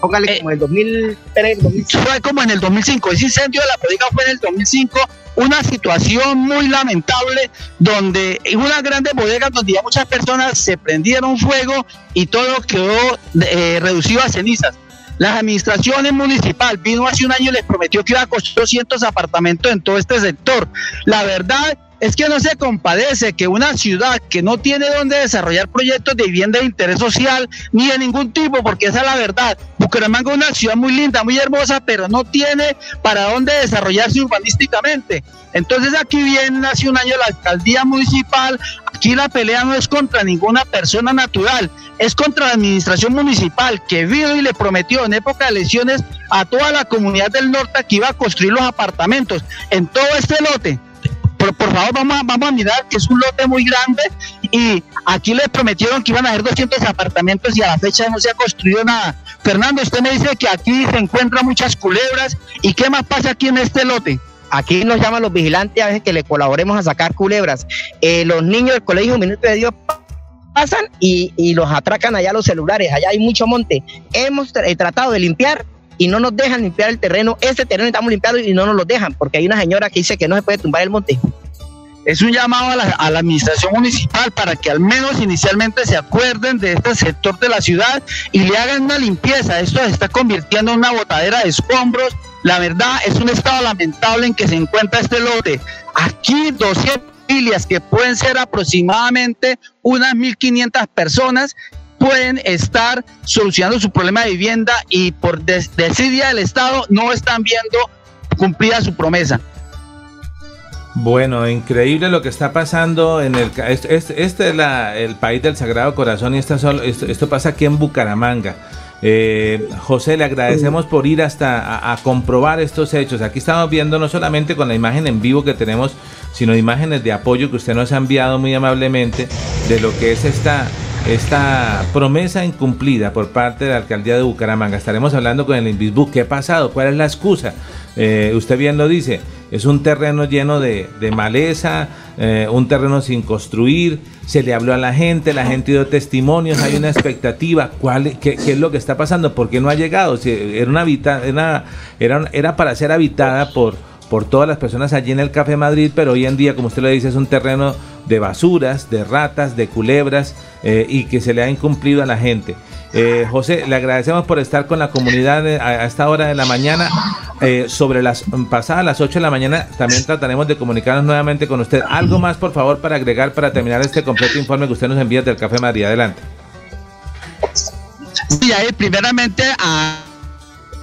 Póngale eh, como en el 2003, 2005. Fue como en el 2005. Ese incendio de la bodega fue en el 2005 una situación muy lamentable donde en unas grandes bodegas donde ya muchas personas se prendieron fuego y todo quedó eh, reducido a cenizas. Las administraciones municipal vino hace un año y les prometió que iba a costar 200 apartamentos en todo este sector. La verdad es que no se compadece que una ciudad que no tiene donde desarrollar proyectos de vivienda de interés social ni de ningún tipo, porque esa es la verdad. Bucaramanga es una ciudad muy linda, muy hermosa, pero no tiene para dónde desarrollarse urbanísticamente. Entonces aquí viene hace un año la alcaldía municipal, aquí la pelea no es contra ninguna persona natural, es contra la administración municipal que vino y le prometió en época de elecciones a toda la comunidad del norte que iba a construir los apartamentos en todo este lote por, por favor, vamos a, vamos a mirar que es un lote muy grande y aquí les prometieron que iban a haber 200 apartamentos y a la fecha no se ha construido nada. Fernando, usted me dice que aquí se encuentran muchas culebras y qué más pasa aquí en este lote. Aquí nos llaman los vigilantes a veces que le colaboremos a sacar culebras. Eh, los niños del colegio Minuto de Dios pasan y, y, los atracan allá los celulares. Allá hay mucho monte. Hemos eh, tratado de limpiar y no nos dejan limpiar el terreno. Ese terreno estamos limpiando y no nos lo dejan porque hay una señora que dice que no se puede tumbar el monte. es un llamado a la, a la, administración municipal para que al menos inicialmente se acuerden de este sector de la ciudad y le hagan una limpieza. Esto se está convirtiendo en una botadera de escombros. La verdad es un estado lamentable en que se encuentra este lote. Aquí 200 familias que pueden ser aproximadamente unas 1.500 personas pueden estar solucionando su problema de vivienda y por desidia del Estado no están viendo cumplida su promesa. Bueno, increíble lo que está pasando en el este, este es el país del Sagrado Corazón y esto, pasa aquí en Bucaramanga. Eh, José, le agradecemos por ir hasta a, comprobar estos hechos. Aquí estamos viendo no solamente con la imagen en vivo que tenemos, sino imágenes de apoyo que usted nos ha enviado muy amablemente de lo que es esta, esta promesa incumplida por parte de la alcaldía de Bucaramanga. Estaremos hablando con el Invisbu. ¿Qué ha pasado? ¿Cuál es la excusa? Eh, usted bien lo dice, es un terreno lleno de, de maleza, eh, un terreno sin construir, se le habló a la gente, la gente dio testimonios, hay una expectativa, ¿cuál, qué, qué, es lo que está pasando? ¿Por qué no ha llegado? Si era, una habita, era, era, era para ser habitada por, por todas las personas allí en el Café Madrid, pero hoy en día, como usted lo dice, es un terreno de basuras, de ratas, de culebras eh, y que se le ha incumplido a la gente. Eh, José, le agradecemos por estar con la comunidad a, esta hora de la mañana. Eh, sobre las pasadas las 8 de la mañana también trataremos de comunicarnos nuevamente con usted. Algo más, por favor, para agregar, para terminar este completo informe que usted nos envía del Café Madrid. Adelante. Sí, ahí primeramente a,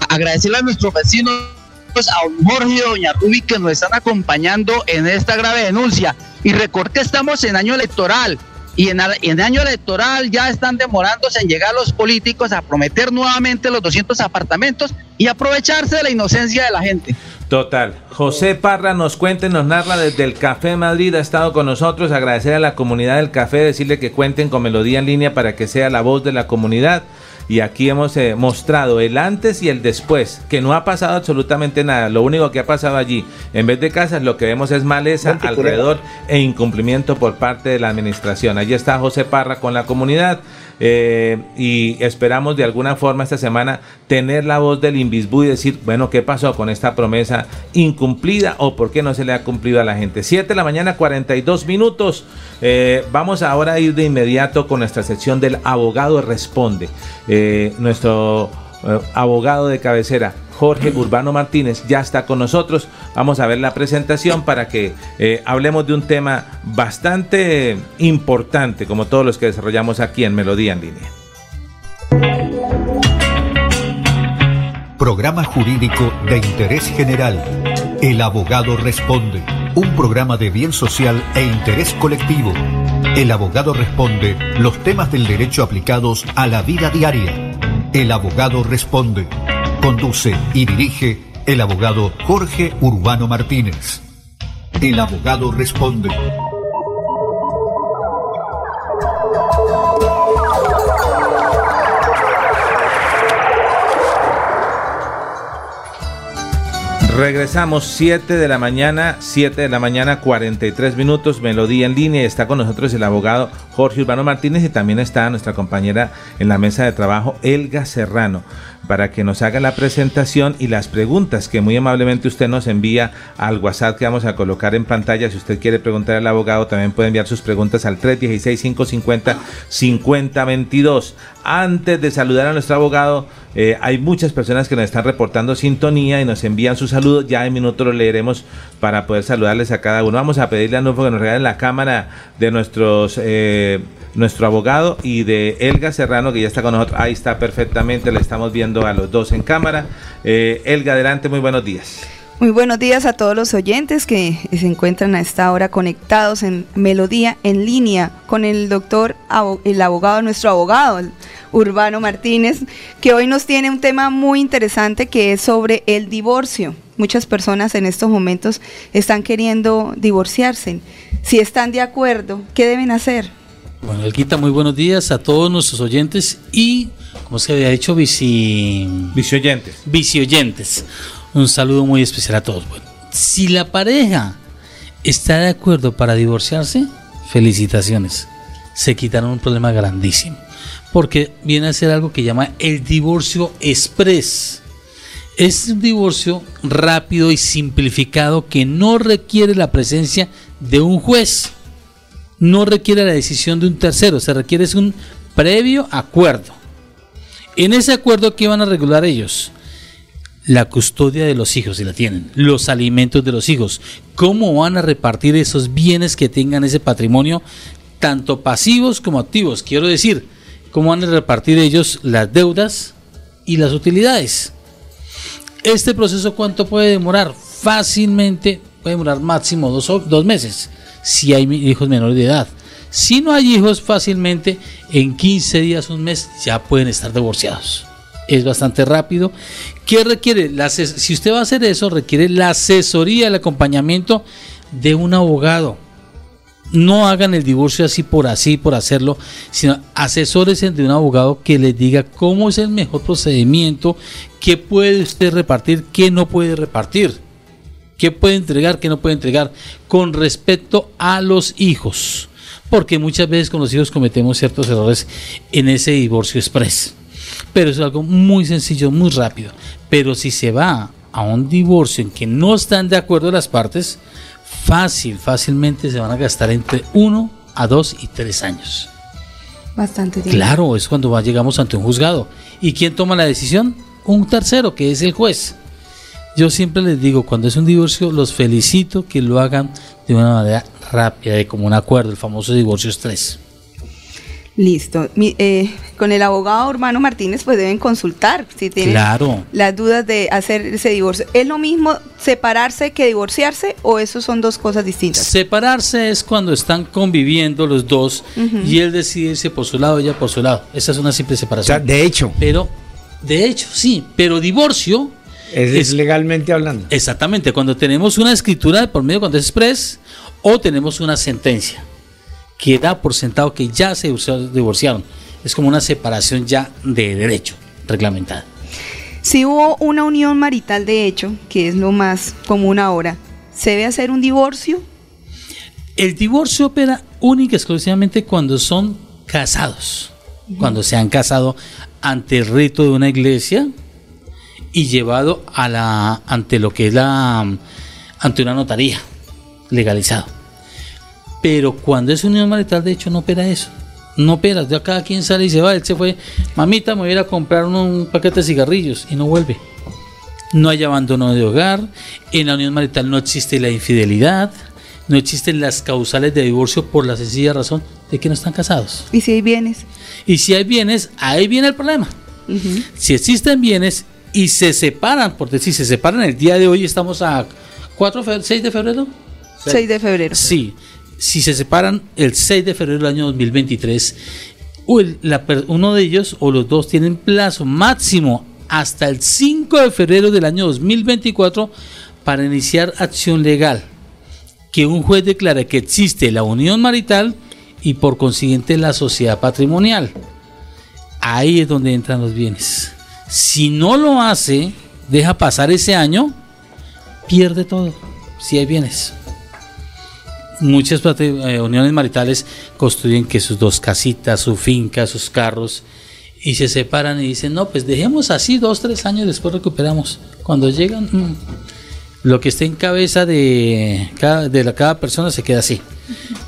agradecerle a nuestros vecinos, a don Jorge y doña Ruby que nos están acompañando en esta grave denuncia. Y que estamos en año electoral y en, el año electoral ya están demorándose en llegar los políticos a prometer nuevamente los 200 apartamentos y aprovecharse de la inocencia de la gente. Total. José Parra nos cuenta, nos narra desde el Café Madrid, ha estado con nosotros, agradecer a la comunidad del café, decirle que cuenten con Melodía en línea para que sea la voz de la comunidad y aquí hemos eh, mostrado el antes y el después, que no ha pasado absolutamente nada. Lo único que ha pasado allí, en vez de casas, lo que vemos es maleza alrededor e incumplimiento por parte de la administración. Allí está José Parra con la comunidad. Eh, y esperamos de alguna forma esta semana tener la voz del Invisbu y decir, bueno, ¿qué pasó con esta promesa incumplida o por qué no se le ha cumplido a la gente? 7 de la mañana, 42 minutos. Eh, vamos ahora a ir de inmediato con nuestra sección del abogado responde. Eh, nuestro abogado de cabecera, Jorge Urbano Martínez, ya está con nosotros. Vamos a ver la presentación para que eh, hablemos de un tema bastante importante, como todos los que desarrollamos aquí en Melodía en línea. Programa jurídico de interés general. El abogado responde. Un programa de bien social e interés colectivo. El abogado responde los temas del derecho aplicados a la vida diaria. El abogado responde. Conduce y dirige el abogado Jorge Urbano Martínez. El abogado responde. Regresamos 7 de la mañana, 7 de la mañana, 43 minutos, Melodía en línea. Está con nosotros el abogado Jorge Urbano Martínez y también está nuestra compañera en la mesa de trabajo, Elga Serrano, para que nos haga la presentación y las preguntas que muy amablemente usted nos envía al WhatsApp que vamos a colocar en pantalla. Si usted quiere preguntar al abogado, también puede enviar sus preguntas al 316-550-5022. Antes de saludar a nuestro abogado, eh, hay muchas personas que nos están reportando sintonía y nos envían sus saludos. Ya en minutos lo leeremos para poder saludarles a cada uno. Vamos a pedirle a Nufo que nos regalen la cámara de nuestros eh, nuestro abogado y de Elga Serrano, que ya está con nosotros. Ahí está perfectamente, le estamos viendo a los dos en cámara. Eh, Elga, adelante, muy buenos días. Muy buenos días a todos los oyentes que se encuentran a esta hora conectados en Melodía en línea con el doctor, el abogado, nuestro abogado, Urbano Martínez, que hoy nos tiene un tema muy interesante que es sobre el divorcio. Muchas personas en estos momentos están queriendo divorciarse. Si están de acuerdo, ¿qué deben hacer? Bueno, Elquita, muy buenos días a todos nuestros oyentes y, como se había dicho, vici... vicioyentes. Vicioyentes. Un saludo muy especial a todos. Bueno, si la pareja está de acuerdo para divorciarse, felicitaciones. Se quitaron un problema grandísimo. Porque viene a ser algo que llama el divorcio express. Es un divorcio rápido y simplificado que no requiere la presencia de un juez. No requiere la decisión de un tercero, se requiere un previo acuerdo. En ese acuerdo, ¿qué van a regular ellos? La custodia de los hijos, si la tienen, los alimentos de los hijos, cómo van a repartir esos bienes que tengan ese patrimonio, tanto pasivos como activos. Quiero decir, cómo van a repartir ellos las deudas y las utilidades. Este proceso, ¿cuánto puede demorar? Fácilmente puede demorar máximo dos, dos meses, si hay hijos menores de edad. Si no hay hijos, fácilmente en 15 días, un mes, ya pueden estar divorciados. Es bastante rápido. ¿Qué requiere? La, si usted va a hacer eso, requiere la asesoría, el acompañamiento de un abogado. No hagan el divorcio así por así, por hacerlo, sino asesores de un abogado que les diga cómo es el mejor procedimiento, qué puede usted repartir, qué no puede repartir, qué puede entregar, qué no puede entregar con respecto a los hijos porque muchas veces con los hijos cometemos ciertos errores en ese divorcio express. Pero es algo muy sencillo, muy rápido. Pero si se va a un divorcio en que no están de acuerdo las partes, fácil, fácilmente se van a gastar entre uno a dos y tres años. Bastante tiempo. Claro, es cuando llegamos ante un juzgado. ¿Y quién toma la decisión? Un tercero, que es el juez. Yo siempre les digo, cuando es un divorcio, los felicito que lo hagan de una manera rápida como un acuerdo, el famoso divorcio estrés. Listo. Eh, con el abogado Urbano Martínez pues deben consultar si tienen las dudas de hacer ese divorcio. ¿Es lo mismo separarse que divorciarse o eso son dos cosas distintas? Separarse es cuando están conviviendo los dos y él decide irse por su lado, ella por su lado. Esa es una simple separación. de hecho. Pero, de hecho, sí. Pero divorcio es, legalmente hablando. Exactamente, cuando tenemos una escritura por medio cuando es express o tenemos una sentencia que da por sentado que ya se divorciaron. Es como una separación ya de derecho reglamentada. Si hubo una unión marital de hecho, que es lo más común ahora, ¿se debe hacer un divorcio? El divorcio opera única y exclusivamente cuando son casados, cuando se han casado ante el rito de una iglesia y llevado a la ante lo que es la ante una notaría legalizado. Pero cuando es unión marital, de hecho, no opera eso. No opera, ya cada quien sale y se va. Él se fue, mamita, me voy a ir a comprar un, paquete de cigarrillos y no vuelve. No hay abandono de hogar. En la unión marital no existe la infidelidad. No existen las causales de divorcio por la sencilla razón de que no están casados. ¿Y si hay bienes? Y si hay bienes, ahí viene el problema. Si existen bienes y se separan, por decir, se separan el día de hoy, estamos a 4, 6 de febrero. 6 de febrero. Sí, si se separan el 6 de febrero del año 2023, uno de ellos o los dos tienen plazo máximo hasta el 5 de febrero del año 2024 para iniciar acción legal. Que un juez declare que existe la unión marital y por consiguiente la sociedad patrimonial. Ahí es donde entran los bienes. Si no lo hace, deja pasar ese año, pierde todo, si hay bienes. Muchas eh, uniones maritales construyen que sus dos casitas, su finca, sus carros, y se separan y dicen, no, pues dejemos así dos, tres años, después recuperamos. Cuando llegan, mm, lo que esté en cabeza de cada, de la, cada persona se queda así.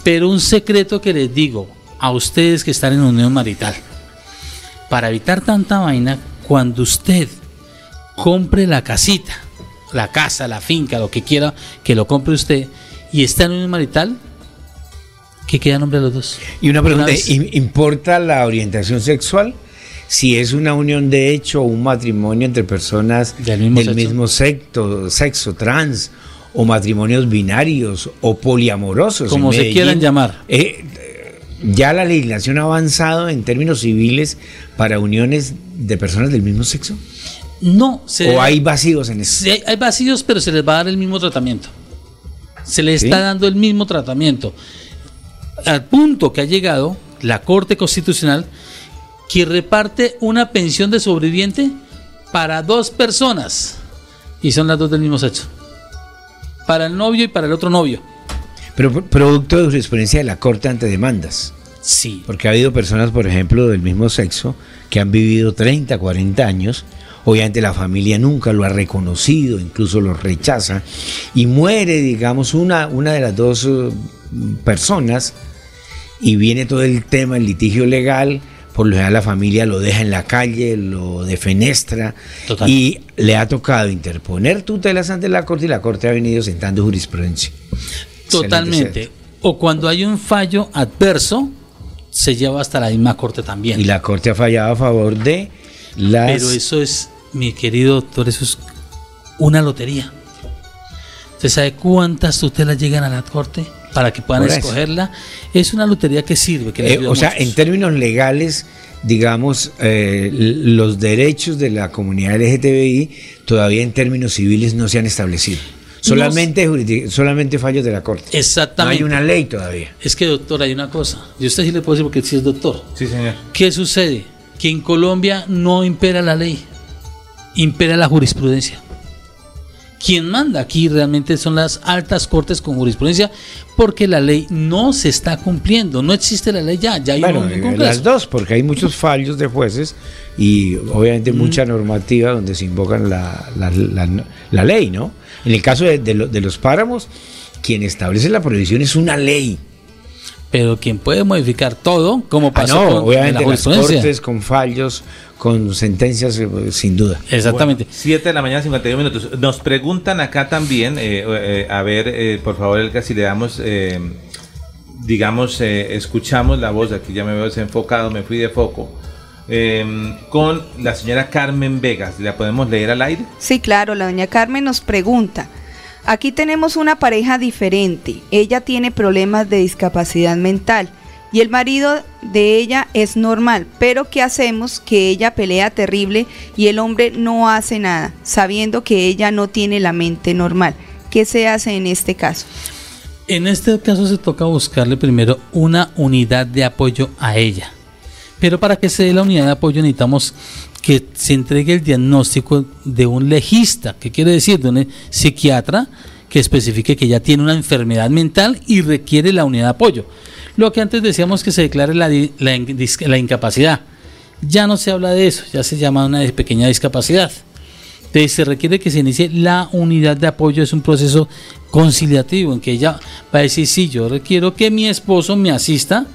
Pero un secreto que les digo a ustedes que están en unión marital, para evitar tanta vaina, cuando usted compre la casita, la casa, la finca, lo que quiera que lo compre usted y está en un marital, ¿qué queda nombre de los dos? Y una pregunta, ¿importa la orientación sexual? Si es una unión de hecho o un matrimonio entre personas del mismo, sexo? sexo, trans, o matrimonios binarios o poliamorosos. Como se quieran llamar. Eh, ya la legislación ha avanzado en términos civiles para uniones de personas del mismo sexo? No. ¿O hay vacíos en eso? Hay, vacíos, pero se les va a dar el mismo tratamiento. Se les está dando el mismo tratamiento. Al punto que ha llegado la Corte Constitucional que reparte una pensión de sobreviviente para dos personas. Y son las dos del mismo sexo. Para el novio y para el otro novio. Pero producto de jurisprudencia de la Corte ante demandas. Sí. Porque ha habido personas, por ejemplo, del mismo sexo, que han vivido 30, 40 años. Obviamente la familia nunca lo ha reconocido, incluso lo rechaza. Y muere, digamos, una, una de las dos eh, personas y viene todo el tema, el litigio legal. Por lo general la familia lo deja en la calle, lo defenestra Total. y le ha tocado interponer tutelas ante la corte y la corte ha venido sentando jurisprudencia. Totalmente. O cuando hay un fallo adverso, se lleva hasta la misma corte también. Y la corte ha fallado a favor de las... Pero eso es, mi querido doctor, eso es una lotería. ¿Usted sabe cuántas tutelas llegan a la corte para que puedan Por eso. escogerla? Es una lotería que sirve. Que Eh, o sea, en términos legales, digamos, eh, los derechos de la comunidad LGTBI todavía en términos civiles no se han establecido. Solamente, solamente fallos de la Corte. Exactamente. No hay una ley todavía. Es que, doctor, hay una cosa. Y usted sí le puedo decir porque sí es doctor. Sí, señor. ¿Qué sucede? Que en Colombia no impera la ley, impera la jurisprudencia. Quien manda aquí realmente son las altas cortes con jurisprudencia porque la ley no se está cumpliendo, no existe la ley ya, ya hay Bueno, un, eh, las dos, porque hay muchos fallos de jueces y obviamente mucha normativa donde se invocan la, la- la- la ley, ¿no? En el caso de, de lo- de los páramos, quien establece la prohibición es una ley. Pero quien puede modificar todo, como Ah, pasó no, con obviamente la las cortes con fallos, con sentencias, eh, sin duda. Exactamente. 7 de la mañana, 51 minutos. Nos preguntan acá también, eh, eh, a ver, eh, por favor, Elga, si le damos, eh, digamos, eh, escuchamos la voz, aquí ya me veo desenfocado, me fui de foco, eh, con la señora Carmen Vegas. ¿La podemos leer al aire? Sí, claro, la doña Carmen nos pregunta. Aquí tenemos una pareja diferente. Ella tiene problemas de discapacidad mental y el marido de ella es normal, pero ¿qué hacemos? Que ella pelea terrible y el hombre no hace nada, sabiendo que ella no tiene la mente normal. ¿Qué se hace en este caso? En este caso se toca buscarle primero una unidad de apoyo a ella. Pero para que se dé la unidad de apoyo necesitamos que se entregue el diagnóstico de un legista, que quiere decir de un psiquiatra que especifique que ella tiene una enfermedad mental y requiere la unidad de apoyo. Lo que antes decíamos que se declare la, incapacidad. Ya no se habla de eso, ya se llama una pequeña discapacidad. Entonces se requiere que se inicie la unidad de apoyo, es un proceso conciliativo en que ella va a decir, sí, yo requiero que mi esposo me asista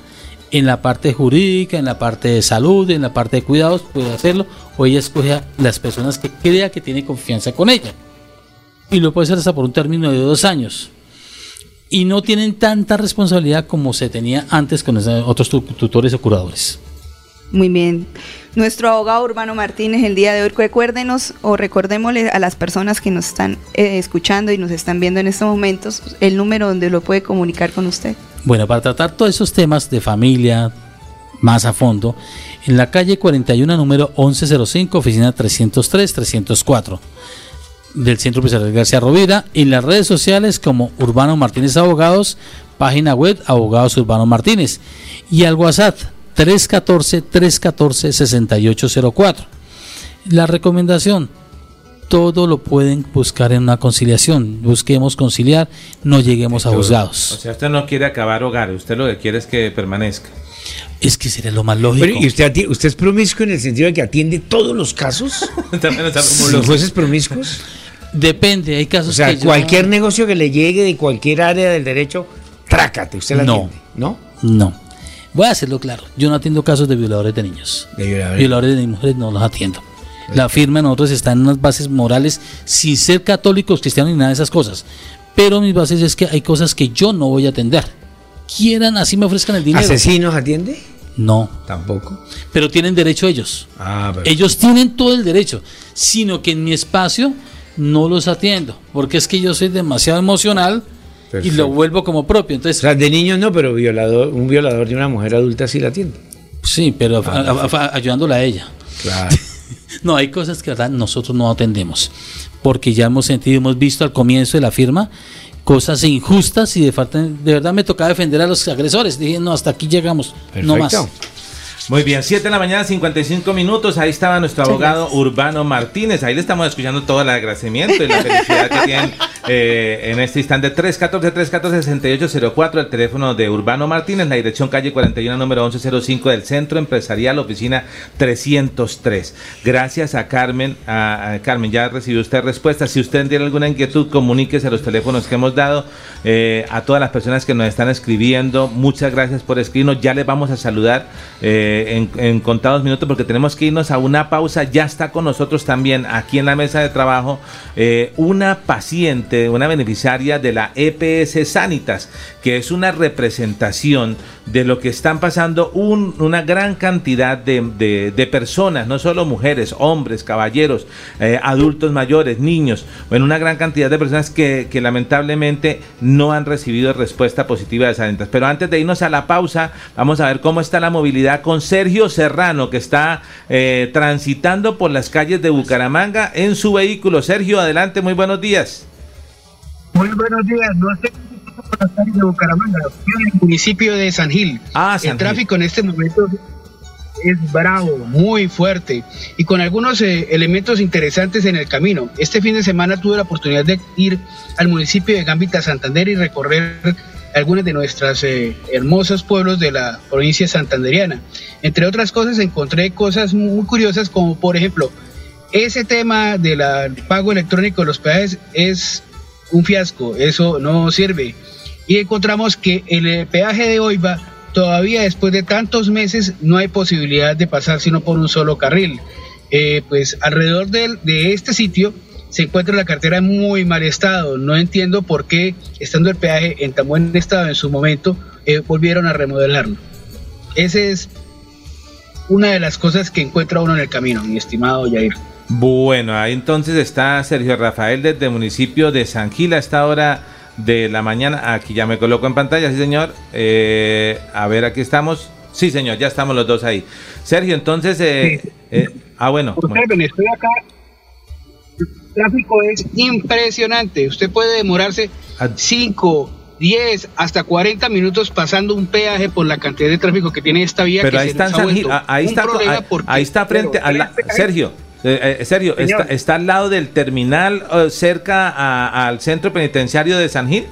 en la parte jurídica, en la parte de salud, en la parte de cuidados, puede hacerlo, o ella escoge a las personas que crea que tiene confianza con ella. Y lo puede hacer hasta por un término de dos años. Y no tienen tanta responsabilidad como se tenía antes con otros tu- tutores o curadores. Muy bien. Nuestro abogado Urbano Martínez el día de hoy, recuérdenos o recordémosle a las personas que nos están eh, escuchando y nos están viendo en estos momentos el número donde lo puede comunicar con usted. Bueno, para tratar todos esos temas de familia más a fondo, en la calle 41, número 1105, oficina 303-304 del Centro Empresarial García Rovira, en las redes sociales como Urbano Martínez Abogados, página web Abogados Urbano Martínez y al WhatsApp 314-314-6804. La recomendación, todo lo pueden buscar en una conciliación. Busquemos conciliar, no lleguemos a juzgados. O sea, usted no quiere acabar hogares, usted lo que quiere es que permanezca. Es que sería lo más lógico. Pero, ¿Y usted, usted es promiscuo en el sentido de que atiende todos los casos? También está como ¿Los jueces promiscuos? Depende, hay casos O sea, que yo- cualquier negocio que le llegue de cualquier área del derecho, trácate, usted la No. atiende, ¿no? No. Voy a hacerlo claro. Yo no atiendo casos de violadores de niños. De violadores. Violadores de mujeres no los atiendo. La firma de nosotros está en unas bases morales sin ser católicos, cristianos ni nada de esas cosas. Pero mis bases es que hay cosas que yo no voy a atender. Quieran, así me ofrezcan el dinero. ¿Asesinos atiende? No. Tampoco. Pero tienen derecho ellos. Ah, Ellos tienen todo el derecho. Sino que en mi espacio no los atiendo. Porque es que yo soy demasiado emocional y lo vuelvo como propio. Entonces, O sea, de niños no, pero violador, un violador de una mujer adulta sí la atiende. Sí, pero Ah, a- a- a- ayudándola a ella. Claro. No, hay cosas que ¿verdad? nosotros no atendemos, porque ya hemos sentido, hemos visto al comienzo de la firma cosas injustas y de, falta, de verdad me tocaba defender a los agresores. Dije, no, hasta aquí llegamos, no más. Muy bien, 7 de la mañana, 55 minutos. Ahí estaba nuestro abogado Urbano Martínez. Ahí le estamos escuchando todo el agradecimiento y la felicidad que tienen eh, en este instante 314-314-6804, el teléfono de Urbano Martínez, la dirección calle 41, número 1105 del Centro Empresarial, oficina 303. Gracias a Carmen. A, Carmen, ya recibió usted respuesta. Si usted tiene alguna inquietud, comuníquese a los teléfonos que hemos dado. Eh, a todas las personas que nos están escribiendo, muchas gracias por escribirnos. Ya les vamos a saludar eh, en, contados minutos porque tenemos que irnos a una pausa. Ya está con nosotros también aquí en la mesa de trabajo una paciente, una beneficiaria de la EPS Sanitas, que es una representación de lo que están pasando una gran cantidad de, personas, no solo mujeres, hombres, caballeros, eh, adultos mayores, niños, bueno, una gran cantidad de personas que, lamentablemente no han recibido respuesta positiva de Sanitas. Pero antes de irnos a la pausa, vamos a ver cómo está la movilidad con Sergio Serrano, que está eh, transitando por las calles de Bucaramanga en su vehículo. Sergio, adelante, muy buenos días. Muy buenos días, no sé por las calles de Bucaramanga, en el municipio de San Gil. Ah, el tráfico en este momento es bravo, muy fuerte y con algunos eh, elementos interesantes en el camino. Este fin de semana tuve la oportunidad de ir al municipio de Gambita, Santander y recorrer algunos de nuestros eh, hermosos pueblos de la provincia santanderiana. Entre otras cosas encontré cosas muy curiosas como por ejemplo ese tema del pago electrónico de los peajes es un fiasco, eso no sirve. Y encontramos que el eh, peaje de Oiva todavía después de tantos meses no hay posibilidad de pasar sino por un solo carril. Eh, pues alrededor de, de, este sitio se encuentra la cartera en muy mal estado. No entiendo por qué, estando el peaje en tan buen estado en su momento, eh, volvieron a remodelarlo. Esa es una de las cosas que encuentra uno en el camino, mi estimado Jair. Bueno, ahí entonces está Sergio Rafael desde el municipio de San Gil a esta hora de la mañana. Aquí ya me coloco en pantalla, sí señor. Eh, a ver, aquí estamos. Sí señor, ya estamos los dos ahí. Sergio, entonces... Eh, eh, ah, bueno. estoy acá. Tráfico es impresionante. Usted puede demorarse 5, 10, hasta 40 minutos pasando un peaje por la cantidad de tráfico que tiene esta vía. Pero ahí está, San Gil, ahí, está ahí, está frente a la... Sergio. Eh, eh, está, está, al lado del terminal, eh, cerca al centro penitenciario de San Gil?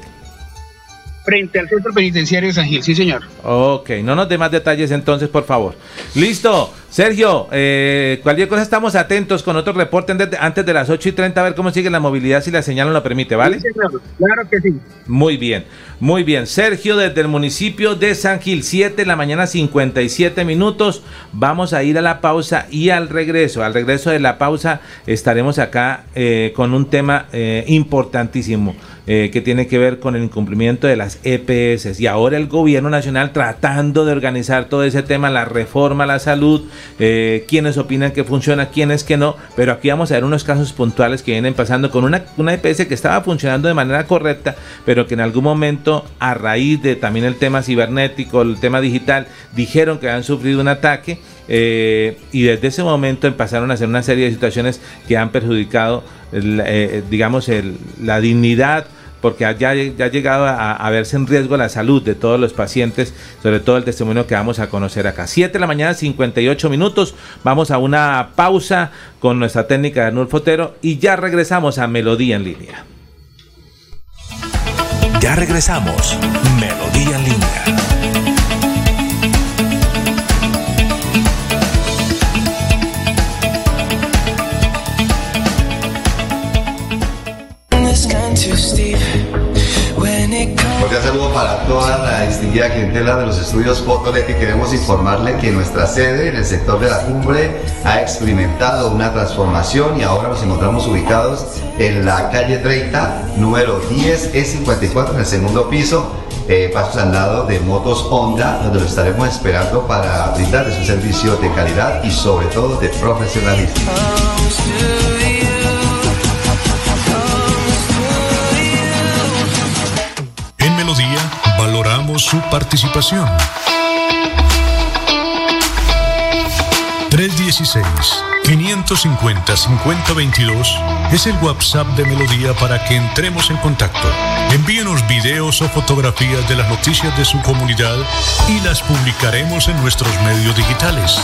Frente al centro penitenciario de San Gil, sí, señor. Ok, no nos dé más detalles entonces, por favor. Listo. Sergio, eh, cualquier cosa estamos atentos con otro reporte antes de, las 8 y 30 a ver cómo sigue la movilidad si la señal nos lo permite, ¿vale? Sí, claro que sí. Muy bien, muy bien. Sergio, desde el municipio de San Gil, 7 de la mañana, 57 minutos. Vamos a ir a la pausa y al regreso. Al regreso de la pausa estaremos acá eh, con un tema eh, importantísimo. Eh, que tiene que ver con el incumplimiento de las EPS y ahora el gobierno nacional tratando de organizar todo ese tema, la reforma a la salud, eh, quienes opinan que funciona, quienes que no, pero aquí vamos a ver unos casos puntuales que vienen pasando con una, una EPS que estaba funcionando de manera correcta, pero que en algún momento a raíz de también el tema cibernético, el tema digital, dijeron que habían sufrido un ataque. Eh, y desde ese momento empezaron a hacer una serie de situaciones que han perjudicado, digamos, la dignidad porque ya, ha llegado a, verse en riesgo la salud de todos los pacientes, sobre todo el testimonio que vamos a conocer acá. 7 de la mañana, 58 minutos. Vamos a una pausa con nuestra técnica de Arnulfo Fotero y ya regresamos a Melodía en línea. Ya regresamos. Melodía en línea. Toda la distinguida clientela de los estudios Fotolet y queremos informarle que nuestra sede en el sector de la cumbre ha experimentado una transformación y ahora nos encontramos ubicados en la calle 30, número 10 E54 en el segundo piso, eh, pasos al lado de Motos Honda, donde lo estaremos esperando para brindarles un servicio de calidad y sobre todo de profesionalismo. Su participación. 316 550-5022 es el WhatsApp de Melodía para que entremos en contacto. Envíenos videos o fotografías de las noticias de su comunidad y las publicaremos en nuestros medios digitales.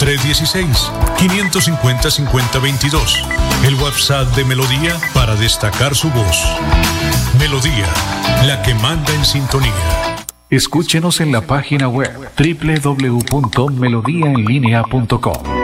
316-550-5022. El WhatsApp de Melodía para destacar su voz. Melodía, la que manda en sintonía. Escúchenos en la página web www.melodiaenlinea.com.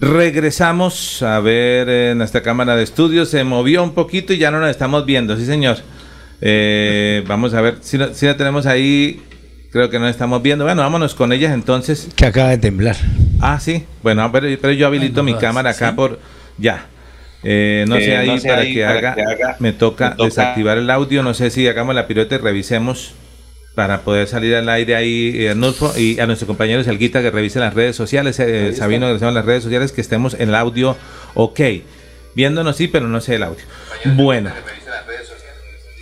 Regresamos a ver eh, nuestra cámara de estudios. Se movió un poquito y ya no nos estamos viendo, sí señor. Eh, vamos a ver si, no- si la tenemos ahí. Creo que no estamos viendo. Bueno, vámonos con ellas entonces. Que acaba de temblar. Ah, sí. Bueno, pero, pero yo habilito mi cámara acá por... Ya. Eh, no Eh, sé ahí, no sé para, ahí que para haga, que haga. Me toca Me toca- desactivar el audio. No sé si hagamos la pirueta y revisemos para poder salir al aire ahí, eh, Arnulfo, y a nuestro compañero Salguita que revise las redes sociales, eh. Sabino que revisemos las redes sociales, que estemos en el audio ok. Viéndonos sí, pero no sé el audio. Bueno.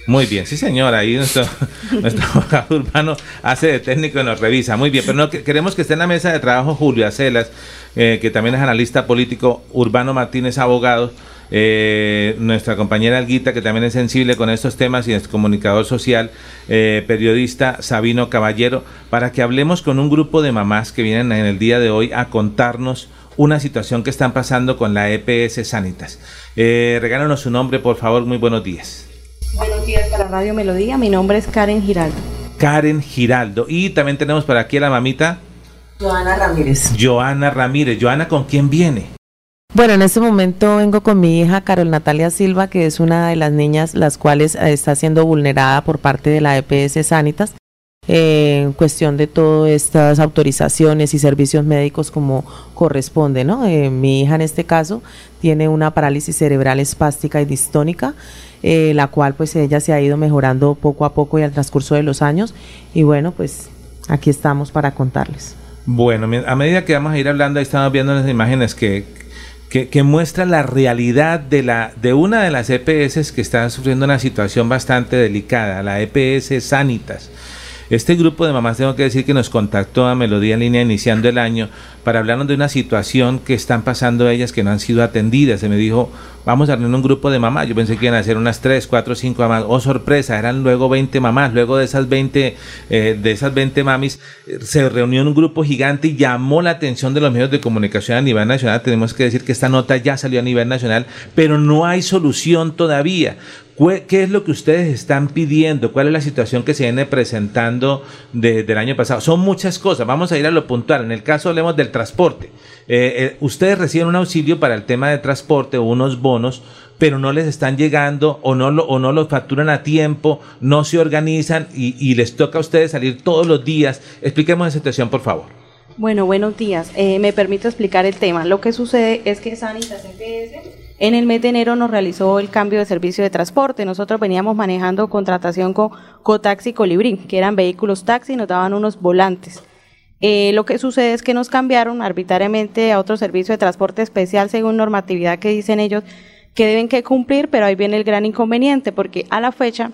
Muy bien, sí señor, ahí nuestro, nuestro abogado urbano hace de técnico y nos revisa. Muy bien, pero no, que- queremos que esté en la mesa de trabajo Julio Acelas, eh, que también es analista político, Urbano Martínez, abogado, eh, nuestra compañera Alguita, que también es sensible con estos temas y es comunicador social, eh, periodista Sabino Caballero, para que hablemos con un grupo de mamás que vienen en el día de hoy a contarnos una situación que están pasando con la EPS Sanitas. Eh, regálanos su nombre, por favor, muy buenos días. Buenos días para Radio Melodía, mi nombre es Karen Giraldo. Karen Giraldo. Y también tenemos por aquí a la mamita Joana Ramírez. Joana Ramírez. Joana, ¿con quién viene? Bueno, en este momento vengo con mi hija Carol Natalia Silva, que es una de las niñas las cuales eh, está siendo vulnerada por parte de la EPS Sanitas eh, en cuestión de todas estas autorizaciones y servicios médicos como corresponde, ¿no? Eh, mi hija en este caso tiene una parálisis cerebral espástica y distónica, la cual pues ella se ha ido mejorando poco a poco y al transcurso de los años y bueno, pues aquí estamos para contarles. Bueno, a medida que vamos a ir hablando, ahí estamos viendo las imágenes que, que, muestra la realidad de, la, de una de las EPS que está sufriendo una situación bastante delicada, la EPS Sanitas. Este grupo de mamás, tengo que decir que nos contactó a Melodía en línea iniciando el año para hablarnos de una situación que están pasando ellas que no han sido atendidas. Se me dijo, vamos a reunir un grupo de mamás. Yo pensé que iban a ser unas 3, 4, 5 mamás. Oh, sorpresa, eran luego 20 mamás. Luego de esas 20, eh, de esas 20 mamis, se reunió en un grupo gigante y llamó la atención de los medios de comunicación a nivel nacional. Tenemos que decir que esta nota ya salió a nivel nacional, pero no hay solución todavía. ¿Qué es lo que ustedes están pidiendo? ¿Cuál es la situación que se viene presentando desde el año pasado? Son muchas cosas. Vamos a ir a lo puntual. En el caso hablemos del transporte. Eh, eh, ustedes reciben un auxilio para el tema de transporte o unos bonos, pero no les están llegando o no lo, o no los facturan a tiempo, no se organizan y, les toca a ustedes salir todos los días. Expliquemos esa situación, por favor. Bueno, buenos días. Eh, me permito explicar el tema. Lo que sucede es que Sanitas EPS en el mes de enero nos realizó el cambio de servicio de transporte. Nosotros veníamos manejando contratación con Cotaxi y Colibrí, que eran vehículos taxi y nos daban unos volantes. Eh, lo que sucede es que nos cambiaron arbitrariamente a otro servicio de transporte especial según normatividad que dicen ellos que deben que cumplir, pero ahí viene el gran inconveniente porque a la fecha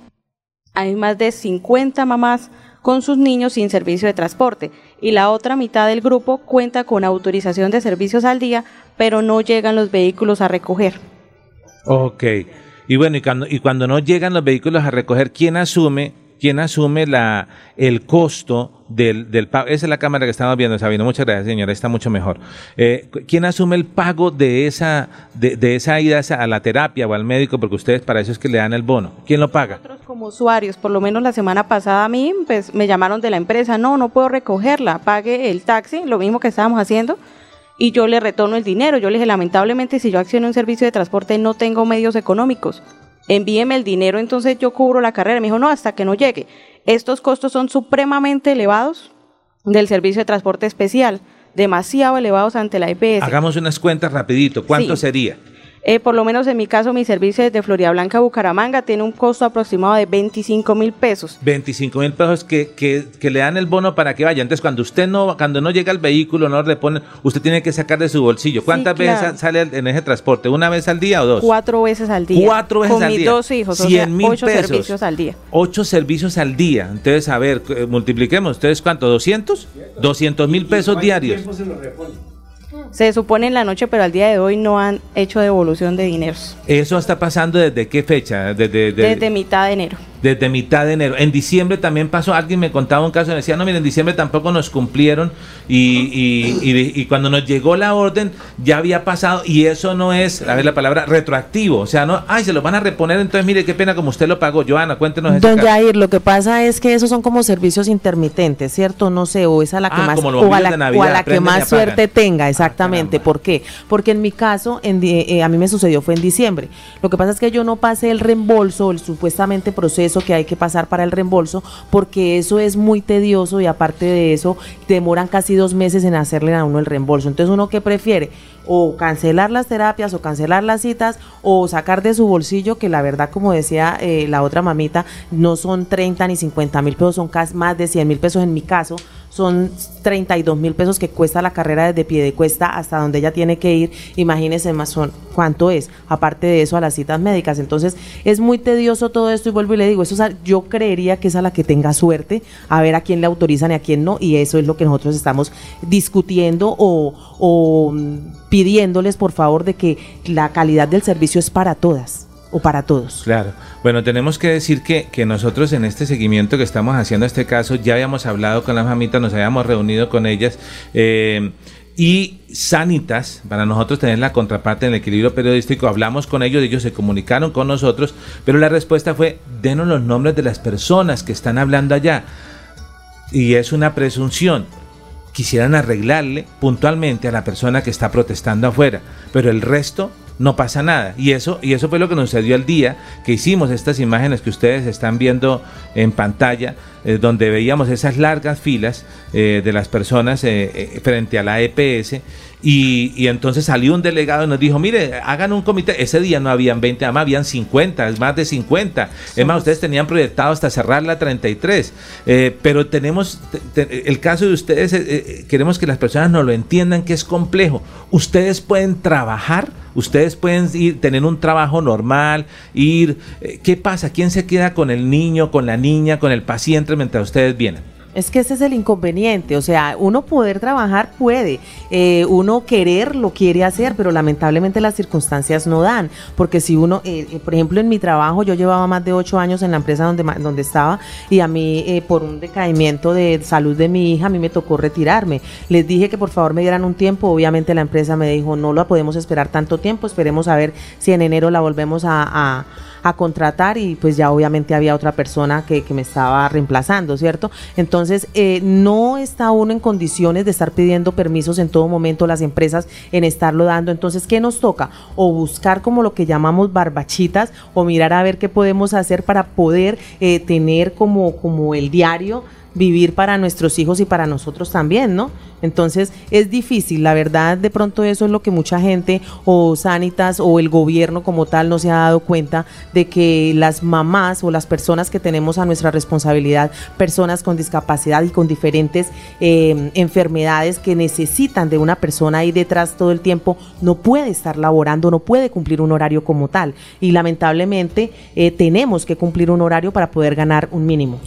hay más de 50 mamás con sus niños sin servicio de transporte y la otra mitad del grupo cuenta con autorización de servicios al día, pero no llegan los vehículos a recoger. Ok. Y bueno, y cuando, y cuando no llegan los vehículos a recoger, ¿quién asume, quién asume la, el costo del, del pago? Esa es la cámara que estamos viendo, Sabino. Muchas gracias, señora. Está mucho mejor. Eh, ¿Quién asume el pago de esa, de, de esa ida a la terapia o al médico? Porque ustedes para eso es que le dan el bono. ¿Quién lo paga? Nosotros como usuarios, por lo menos la semana pasada a mí, pues me llamaron de la empresa, no, no puedo recogerla, pague el taxi, lo mismo que estábamos haciendo, y yo le retorno el dinero. Yo le dije, lamentablemente, si yo acciono un servicio de transporte no tengo medios económicos. Envíeme el dinero, entonces yo cubro la carrera. Me dijo, no, hasta que no llegue. Estos costos son supremamente elevados del servicio de transporte especial, demasiado elevados ante la EPS. Hagamos unas cuentas rapidito. ¿Cuánto Sí. sería? Eh, por lo menos en mi caso, mi servicio desde Florida Blanca a Bucaramanga tiene un costo aproximado de 25 mil pesos. 25 mil pesos que, que, que le dan el bono para que vaya. Entonces, cuando usted no, cuando no llega el vehículo, no le ponen, usted tiene que sacar de su bolsillo. ¿Cuántas veces claro. sale en ese transporte? ¿Una vez al día o dos? Cuatro veces al día. Cuatro veces con al mis día. dos hijos, o 100 sea, mil ocho pesos. servicios al día. Ocho servicios al día. Entonces, a ver, eh, multipliquemos. ¿Ustedes cuánto? ¿200? 200 mil pesos diarios. Se supone en la noche, pero al día de hoy no han hecho devolución de dineros. ¿Eso está pasando desde qué fecha? Desde, de- Desde mitad de enero. Desde mitad de enero. En diciembre también pasó, alguien me contaba un caso, me decía, no, mire, en diciembre tampoco nos cumplieron y, y- y- y cuando nos llegó la orden ya había pasado y eso no es, a ver la palabra, retroactivo. O sea, no, ay, se lo van a reponer, entonces mire qué pena como usted lo pagó. Joana, cuéntenos ese Don. Jair, lo que pasa es que esos son como servicios intermitentes, ¿cierto? No sé, o es a la que Ah, más o a la, o a la que y más suerte tenga, exactamente. ¿Por qué? Porque en mi caso, en eh, a mí me sucedió fue en diciembre. Lo que pasa es que yo no pasé el reembolso, el supuestamente proceso que hay que pasar para el reembolso, porque eso es muy tedioso y aparte de eso demoran casi dos meses en hacerle a uno el reembolso. Entonces uno que prefiere o cancelar las terapias o cancelar las citas o sacar de su bolsillo que la verdad como decía eh, la otra mamita no son 30 ni 50 mil pesos son más de 100 mil pesos en mi caso son 32 mil pesos que cuesta la carrera desde pie de cuesta hasta donde ella tiene que ir. Imagínense más son cuánto es aparte de eso a las citas médicas. Entonces es muy tedioso todo esto y vuelvo y le digo eso yo creería que es a la que tenga suerte a ver a quién le autorizan y a quién no y eso es lo que nosotros estamos discutiendo o, o mm, pidiéndoles por favor de que la calidad del servicio es para todas o para todos. Claro. Bueno, tenemos que decir que, que nosotros en este seguimiento que estamos haciendo este caso, ya habíamos hablado con las mamitas, nos habíamos reunido con ellas. eh, y Sanitas, para nosotros tener la contraparte en el equilibrio periodístico, hablamos con ellos, ellos se comunicaron con nosotros, pero la respuesta fue, denos los nombres de las personas que están hablando allá. Y es una presunción. Quisieran arreglarle puntualmente a la persona que está protestando afuera, pero el resto no pasa nada. Y eso, y eso fue lo que nos sucedió el día que hicimos estas imágenes que ustedes están viendo en pantalla, eh, donde veíamos esas largas filas eh, de las personas eh, frente a la EPS. Y, y entonces salió un delegado y nos dijo, mire, hagan un comité. Ese día no habían 20, además habían 50, es más de 50. Es más, ustedes tenían proyectado hasta cerrar la 33. Eh, pero tenemos, te- te- el caso de ustedes, eh, eh, queremos que las personas nos lo entiendan que es complejo. Ustedes pueden trabajar, ustedes pueden ir, tener un trabajo normal, ir. eh, ¿Qué pasa? ¿Quién se queda con el niño, con la niña, con el paciente mientras ustedes vienen? Es que ese es el inconveniente, o sea, uno poder trabajar puede, eh, uno querer lo quiere hacer, pero lamentablemente las circunstancias no dan, porque si uno, eh, eh, por ejemplo, en mi trabajo yo llevaba más de ocho años en la empresa donde, donde estaba y a mí eh, por un decaimiento de salud de mi hija a mí me tocó retirarme. Les dije que por favor me dieran un tiempo, obviamente la empresa me dijo no la podemos esperar tanto tiempo, esperemos a ver si en enero la volvemos a- a contratar y pues ya obviamente había otra persona que, que me estaba reemplazando, ¿cierto? Entonces eh, no está uno en condiciones de estar pidiendo permisos en todo momento las empresas en estarlo dando. Entonces, ¿qué nos toca? O buscar como lo que llamamos barbachitas o mirar a ver qué podemos hacer para poder eh, tener como, como el diario vivir para nuestros hijos y para nosotros también, ¿no? Entonces es difícil, la verdad de pronto eso es lo que mucha gente o Sanitas o el gobierno como tal no se ha dado cuenta de que las mamás o las personas que tenemos a nuestra responsabilidad, personas con discapacidad y con diferentes eh, enfermedades que necesitan de una persona ahí detrás todo el tiempo, no puede estar laborando, no puede cumplir un horario como tal. Y lamentablemente eh, tenemos que cumplir un horario para poder ganar un mínimo.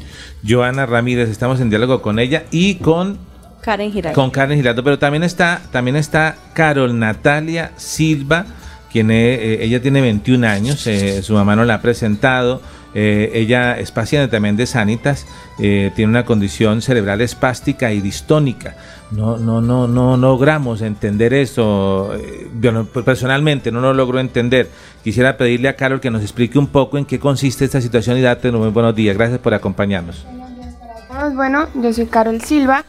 Joana Ramírez, estamos en diálogo con ella y con Karen Giraldo. Con Karen Giraldo, pero también está, también está Carol Natalia Silva, quien eh, ella tiene 21 años, eh, su mamá no la ha presentado, eh, ella es paciente también de Sanitas, tiene una condición cerebral espástica y distónica. No, no, no, no logramos entender eso. Yo personalmente no lo logro entender. Quisiera pedirle a Carol que nos explique un poco en qué consiste esta situación y date muy buenos días. Gracias por acompañarnos. Bueno, yo soy Carol Silva.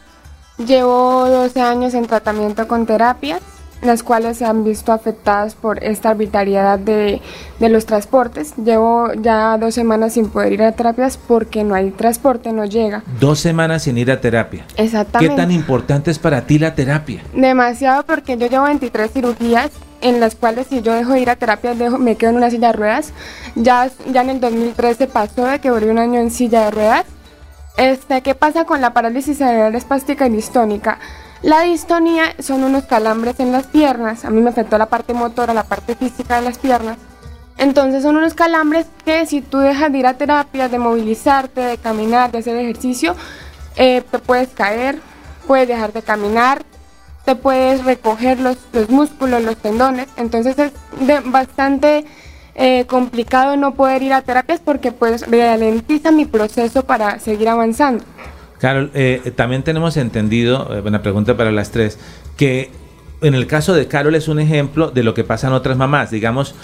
Llevo 12 años en tratamiento con terapias, las cuales se han visto afectadas por esta arbitrariedad de, de, los transportes. Llevo ya dos semanas sin poder ir a terapias porque no hay transporte, no llega. Dos semanas sin ir a terapia. Exactamente. ¿Qué tan importante es para ti la terapia? Demasiado porque yo llevo 23 cirugías en las cuales si yo dejo de ir a terapia dejo, me quedo en una silla de ruedas. Ya, ya en el 2013 pasó de que volví un año en silla de ruedas este, ¿Qué pasa con la parálisis cerebral espástica y distónica? La distonía son unos calambres en las piernas. A mí me afectó la parte motora, la parte física de las piernas. Entonces son unos calambres que si tú dejas de ir a terapia, de movilizarte, de caminar, de hacer ejercicio, eh, te puedes caer, puedes dejar de caminar, te puedes recoger los, los músculos, los tendones. Entonces es de, bastante eh, complicado no poder ir a terapias porque pues ralentiza mi proceso para seguir avanzando. Carol, eh, también tenemos entendido, eh, una pregunta para las tres, que en el caso de Carol es un ejemplo de lo que pasan otras mamás, digamos,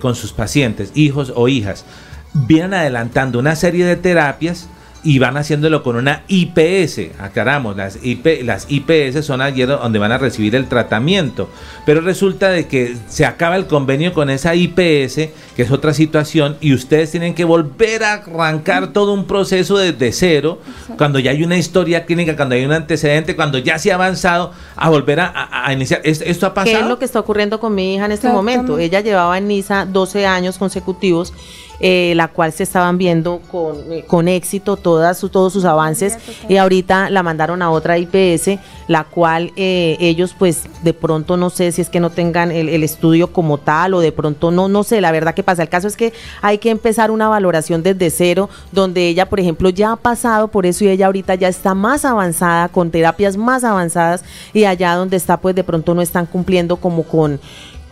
con sus pacientes, hijos o hijas. Vienen adelantando una serie de terapias y van haciéndolo con una IPS. Aclaramos, las, IP, las IPS son allí donde van a recibir el tratamiento. Pero resulta de que se acaba el convenio con esa IPS, que es otra situación, y ustedes tienen que volver a arrancar todo un proceso desde cero, cuando ya hay una historia clínica, cuando hay un antecedente, cuando ya se ha avanzado, a volver a, iniciar. ¿Esto ha pasado? ¿Qué es lo que está ocurriendo con mi hija en este momento? Ella llevaba en NISA 12 años consecutivos eh, la cual se estaban viendo con, eh, con éxito todas todos sus avances y ahorita la mandaron a otra IPS, la cual eh, ellos pues de pronto no sé si es que no tengan el, estudio como tal o de pronto no, no sé, la verdad que pasa. El caso es que hay que empezar una valoración desde cero, donde ella, por ejemplo, ya ha pasado por eso y ella ahorita ya está más avanzada, con terapias más avanzadas y allá donde está pues de pronto no están cumpliendo como con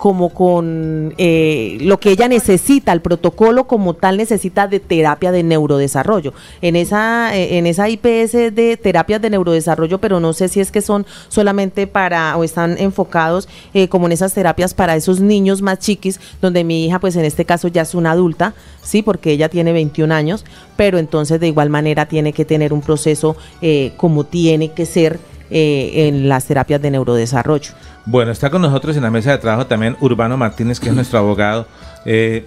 como con eh, lo que ella necesita, el protocolo como tal necesita de terapia de neurodesarrollo. En esa, eh, en esa IPS de terapias de neurodesarrollo, pero no sé si es que son solamente para o están enfocados eh, como en esas terapias para esos niños más chiquis, donde mi hija pues en este caso ya es una adulta, sí, porque ella tiene 21 años, pero entonces de igual manera tiene que tener un proceso como tiene que ser en las terapias de neurodesarrollo. Bueno, está con nosotros en la mesa de trabajo también Urbano Martínez, que es nuestro abogado. Eh,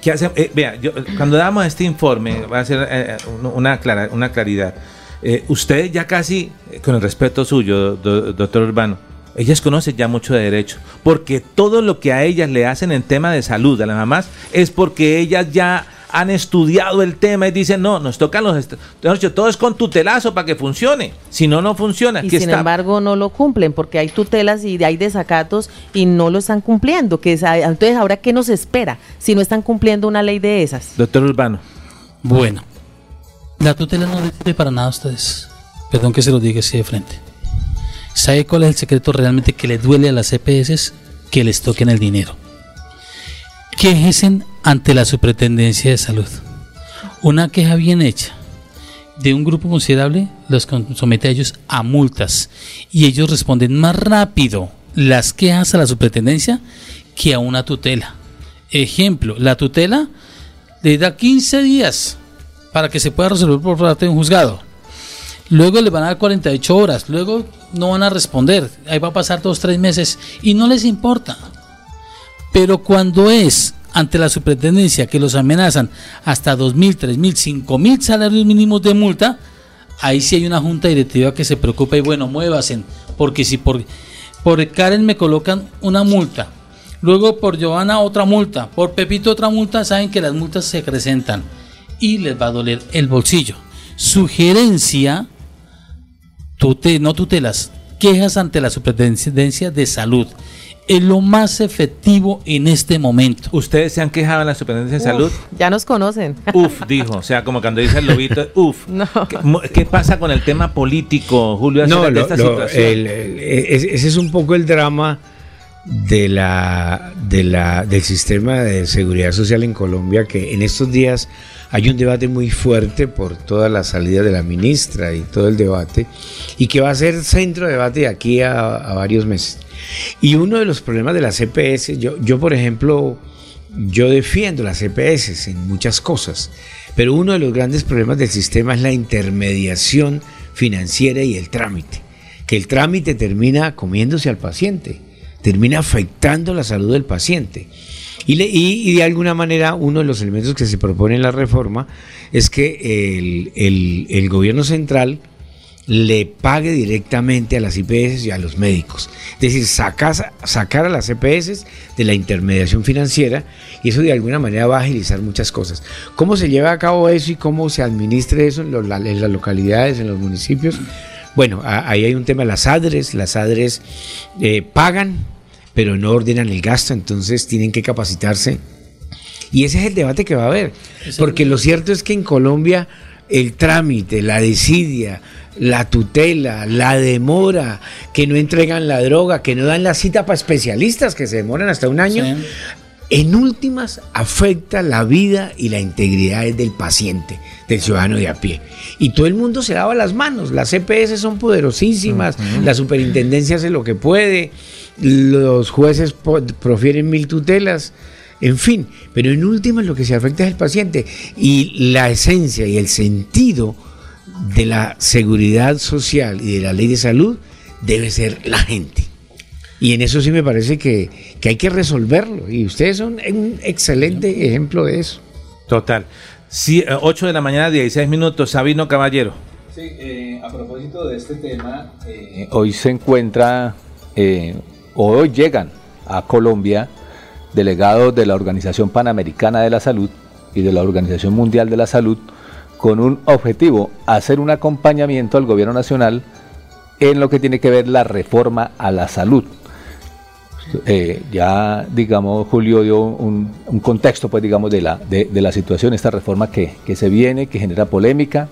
¿qué hace? Eh, vea, cuando damos este informe, va a ser eh, una, clara, una claridad. usted ya casi, con el respeto suyo, doctor Urbano, ellas conocen ya mucho de derecho, porque todo lo que a ellas le hacen en tema de salud, a las mamás, es porque ellas ya han estudiado el tema y dicen, no, nos tocan los... Todo es con tutelazo para que funcione. Si no, no funciona. Y sin embargo no lo cumplen porque hay tutelas y hay desacatos y no lo están cumpliendo. Que entonces, ¿ahora qué nos espera si no están cumpliendo una ley de esas? Doctor Urbano. Bueno, la tutela no le sirve para nada a ustedes. Perdón que se lo diga así de frente. ¿Sabe cuál es el secreto realmente que le duele a las EPS? Que les toquen el dinero. Quejesen ante la Superintendencia de Salud. Una queja bien hecha de un grupo considerable los somete a ellos a multas y ellos responden más rápido las quejas a la superintendencia que a una tutela. Ejemplo, la tutela le da 15 días para que se pueda resolver por parte de un juzgado. Luego le van a dar 48 horas, luego no van a responder, ahí va a pasar dos, tres meses y no les importa. Pero cuando es ante la superintendencia que los amenazan hasta 2.000, 3.000, 5.000 salarios mínimos de multa, ahí sí hay una junta directiva que se preocupa y bueno, muévasen, porque si por, por Karen me colocan una multa, luego por Giovanna otra multa, por Pepito otra multa, saben que las multas se acrecentan y les va a doler el bolsillo. Sugerencia, tute, no tutelas, quejas ante la Superintendencia de Salud. Es lo más efectivo en este momento. ¿Ustedes se han quejado en la Superintendencia de Salud? Ya nos conocen. Uf, dijo. O sea, como cuando dice el lobito, uf. No. ¿Qué, qué pasa con el tema político, Julio, No, lo- esta lo- situación? el- el- es- ese es un poco el drama de la, de la, del sistema de seguridad social en Colombia, que en estos días hay un debate muy fuerte por toda la salida de la ministra y todo el debate, y que va a ser centro de debate de aquí a, a varios meses. Y uno de los problemas de las CPS, yo, yo por ejemplo, yo defiendo las CPS en muchas cosas, pero uno de los grandes problemas del sistema es la intermediación financiera y el trámite. Que el trámite termina comiéndose al paciente, termina afectando la salud del paciente. Y, de alguna manera uno de los elementos que se propone en la reforma es que el gobierno central le pague directamente a las IPS y a los médicos. Es decir, sacas- sacar a las EPS de la intermediación financiera y eso de alguna manera va a agilizar muchas cosas. ¿Cómo se lleva a cabo eso y cómo se administre eso en, los- la- en las localidades, en los municipios? Bueno, a- ahí hay un tema, las ADRES, las ADRES eh, pagan, pero no ordenan el gasto, entonces tienen que capacitarse. Y ese es el debate que va a haber, porque lo cierto es que en Colombia el trámite, la desidia, la tutela, la demora, que no entregan la droga, que no dan la cita para especialistas, que se demoran hasta un año, en últimas afecta la vida y la integridad del paciente, del ciudadano de a pie. Y todo el mundo se lava las manos, las CPS son poderosísimas, la superintendencia hace lo que puede, los jueces profieren mil tutelas, en fin, pero en últimas lo que se afecta es el paciente. Y la esencia y el sentido de la seguridad social y de la ley de salud debe ser la gente. Y en eso sí me parece que, que hay que resolverlo. Y ustedes son un excelente ejemplo de eso. Total. Sí, eh, 8 de la mañana, 16 minutos. Sabino Caballero. Sí, eh, a propósito de este tema, eh, hoy se encuentra, eh, o hoy llegan a Colombia delegados de la Organización Panamericana de la Salud y de la Organización Mundial de la Salud con un objetivo, hacer un acompañamiento al gobierno nacional en lo que tiene que ver la reforma a la salud. Eh, ya, digamos, Julio dio un, contexto, pues, digamos, de la, de, de la situación, esta reforma que, que se viene, que genera polémica,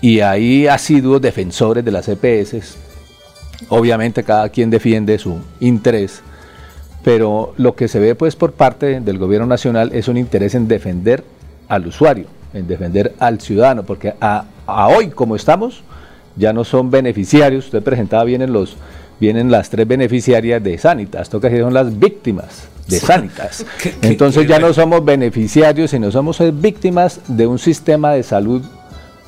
y hay asiduos defensores de las EPS. Obviamente cada quien defiende su interés, pero lo que se ve pues por parte del gobierno nacional es un interés en defender al usuario, en defender al ciudadano, porque a, a hoy como estamos ya no son beneficiarios, usted presentaba vienen los vienen las tres beneficiarias de Sanitas, toca que son las víctimas de Sanitas. Entonces ya no somos beneficiarios, sino somos eh, víctimas de un sistema de salud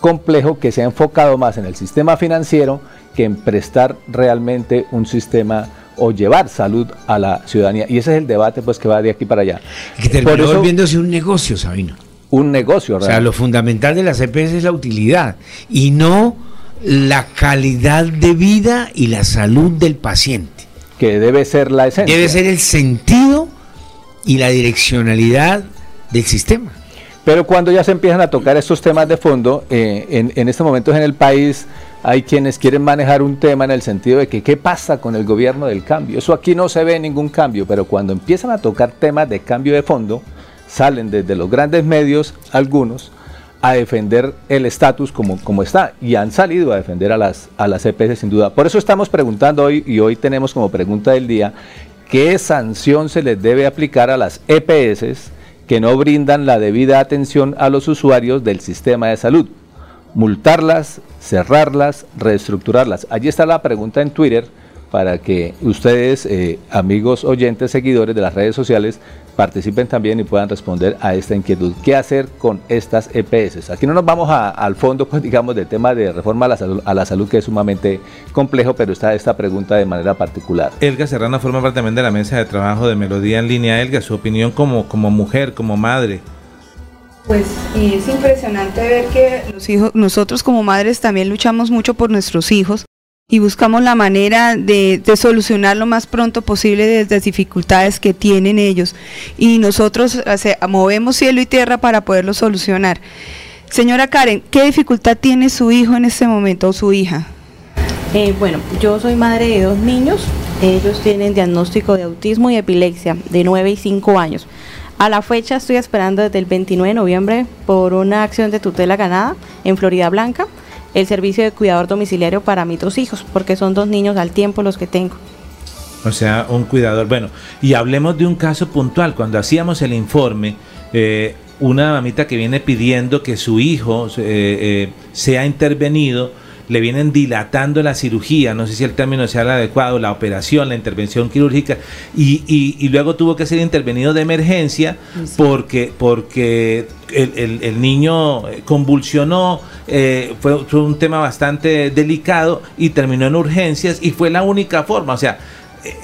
complejo que se ha enfocado más en el sistema financiero que en prestar realmente un sistema o llevar salud a la ciudadanía. Y ese es el debate pues que va de aquí para allá. Que terminó volviéndose un negocio, Sabino. Un negocio, O sea, lo fundamental de las EPS es la utilidad y no la calidad de vida y la salud del paciente. Que debe ser la esencia. Debe ser el sentido y la direccionalidad del sistema. Pero cuando ya se empiezan a tocar estos temas de fondo, eh, en, en estos momentos en el país hay quienes quieren manejar un tema en el sentido de que qué pasa con el gobierno del cambio. Eso aquí no se ve ningún cambio, pero cuando empiezan a tocar temas de cambio de fondo, salen desde los grandes medios algunos a defender el estatus como, como está y han salido a defender a las, a las EPS sin duda. Por eso estamos preguntando hoy y hoy tenemos como pregunta del día qué sanción se les debe aplicar a las EPS que no brindan la debida atención a los usuarios del sistema de salud. Multarlas, cerrarlas, reestructurarlas. Allí está la pregunta en Twitter para que ustedes, eh, amigos oyentes, seguidores de las redes sociales, participen también y puedan responder a esta inquietud. ¿Qué hacer con estas EPS? Aquí no nos vamos a- al fondo, pues digamos, del tema de reforma a la, salud, a la salud, que es sumamente complejo, pero está esta pregunta de manera particular. Elga Serrano forma parte también de la mesa de trabajo de Melodía en línea. Elga, su opinión como, como mujer, como madre. Pues es impresionante ver que los hijos, nosotros como madres también luchamos mucho por nuestros hijos y buscamos la manera de, de solucionar lo más pronto posible desde las dificultades que tienen ellos. Y nosotros movemos cielo y tierra para poderlo solucionar. Señora Karen, ¿qué dificultad tiene su hijo en este momento o su hija? Eh, bueno, yo soy madre de dos niños. Ellos tienen diagnóstico de autismo y epilepsia de 9 y 5 años. A la fecha estoy esperando desde el 29 de noviembre por una acción de tutela ganada en Florida Blanca el servicio de cuidador domiciliario para mis dos hijos, porque son dos niños al tiempo los que tengo. O sea, un cuidador. Bueno, y hablemos de un caso puntual. Cuando hacíamos el informe, eh, una mamita que viene pidiendo que su hijo eh, eh, sea intervenido, le vienen dilatando la cirugía, no sé si el término sea el adecuado, la operación, la intervención quirúrgica, y, y- y luego tuvo que ser intervenido de emergencia porque, porque el, el- el niño eh, convulsionó, eh, fue, fue un tema bastante delicado y terminó en urgencias y fue la única forma, o sea,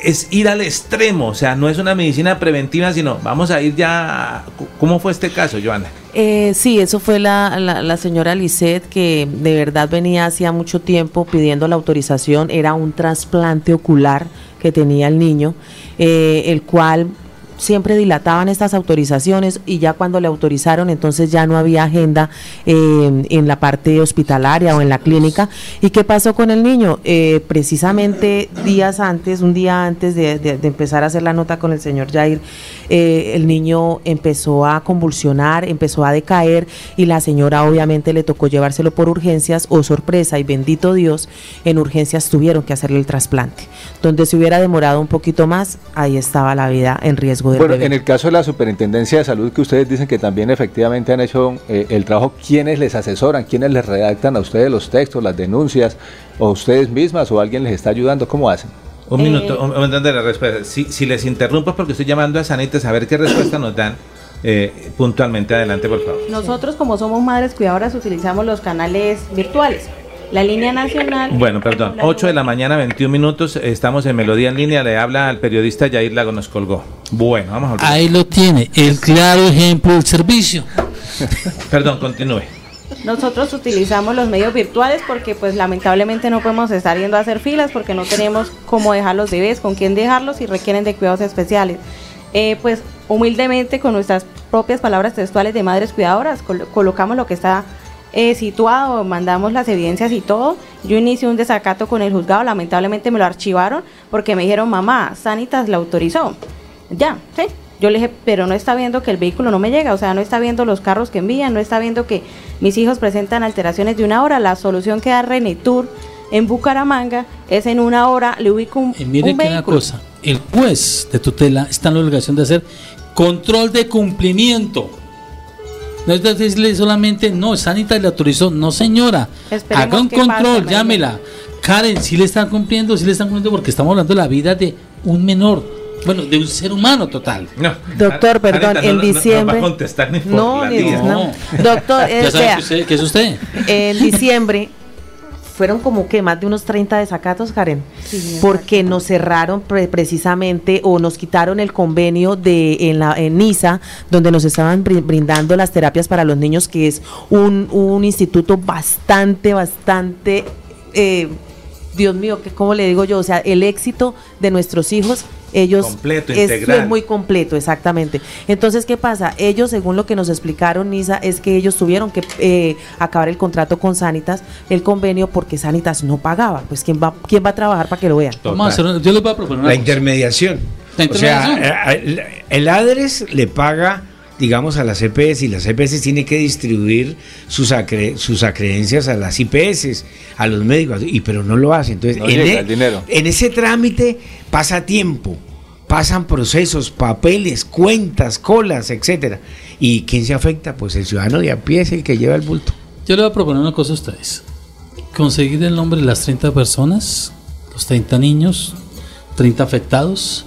es ir al extremo, o sea, no es una medicina preventiva, sino vamos a ir ya... ¿Cómo fue este caso, Joana? Eh, sí, eso fue la, la, señora Lisette que de verdad venía hacía mucho tiempo pidiendo la autorización. Era un trasplante ocular que tenía el niño, eh, el cual siempre dilataban estas autorizaciones y ya cuando le autorizaron entonces ya no había agenda eh, en la parte hospitalaria o en la clínica. ¿Y qué pasó con el niño? Eh, precisamente días antes, un día antes de, empezar a hacer la nota con el señor Jair, eh, el niño empezó a convulsionar, empezó a decaer y la señora obviamente le tocó llevárselo por urgencias o sorpresa y bendito Dios, en urgencias tuvieron que hacerle el trasplante. Donde se hubiera demorado un poquito más, ahí estaba la vida en riesgo del Bueno, bebé. en el caso de la Superintendencia de Salud, que ustedes dicen que también efectivamente han hecho eh, el trabajo, ¿quiénes les asesoran? ¿Quiénes les redactan a ustedes los textos, las denuncias? ¿O ustedes mismas o alguien les está ayudando? ¿Cómo hacen? Un Eh, minuto, un, un de la respuesta. Si, si les interrumpo es porque estoy llamando a Sanitas a ver qué respuesta nos dan eh, puntualmente. Adelante, por favor. Nosotros como somos madres cuidadoras utilizamos los canales virtuales. La línea nacional. Bueno, perdón, 8 de la mañana, 21 minutos, estamos en Melodía en línea, le habla al periodista Yair Lago, nos colgó. Bueno, vamos a volver. Ahí lo tiene, el claro ejemplo del servicio. Perdón, continúe. Nosotros utilizamos los medios virtuales porque pues lamentablemente no podemos estar yendo a hacer filas porque no tenemos cómo dejar los bebés, con quién dejarlos y requieren de cuidados especiales. Eh, pues humildemente con nuestras propias palabras textuales de madres cuidadoras col- colocamos lo que está eh, situado, mandamos las evidencias y todo. Yo inicié un desacato con el juzgado, lamentablemente me lo archivaron porque me dijeron, mamá, Sanitas la autorizó. Ya, sí. Yo le dije, pero no está viendo que el vehículo no me llega, o sea, no está viendo los carros que envían, no está viendo que mis hijos presentan alteraciones de una hora. La solución que da René Tour en Bucaramanga es en una hora le ubico un, Y mire un que una cosa, el juez de tutela está en la obligación de hacer control de cumplimiento. No es decirle solamente, no, Sanita le autorizó, no señora, Esperemos haga un qué pasa, control, llámela. Karen, si le están cumpliendo, si le están cumpliendo porque estamos hablando de la vida de un menor, bueno, de un ser humano total. Doctor, perdón, en diciembre. contestar ni por No, la ni- tía. no. Doctor, Ya sabe vea, que usted- que es usted. en diciembre fueron como que más de unos 30 desacatos, Karen, porque nos cerraron pre- precisamente o nos quitaron el convenio de en la en NISA, donde nos estaban brin- brindando las terapias para los niños, que es un, un instituto bastante, bastante, eh, Dios mío, que ¿cómo le digo yo? O sea, el éxito de nuestros hijos, ellos Completo, es, integral. es muy completo, exactamente. Entonces, ¿qué pasa? Ellos, según lo que nos explicaron, Nisa, es que ellos tuvieron que eh, acabar el contrato con Sanitas, el convenio, porque Sanitas no pagaba. Pues, ¿quién va, quién va a trabajar para que lo vean? Una- yo les voy a proponer una La cosa. intermediación. La O sea, intermediación. eh, el, el ADRES le paga, digamos, a las EPS y las EPS tiene que distribuir sus, acre- sus acreencias a las IPS, a los médicos, y pero no lo hace. Entonces, No en, llega e- el dinero. en ese trámite pasa tiempo, pasan procesos, papeles, cuentas, colas, etcétera. ¿Y quién se afecta? Pues el ciudadano de a pie es el que lleva el bulto. Yo le voy a proponer una cosa a ustedes. Conseguir el nombre de las 30 personas, los 30 niños, 30 afectados.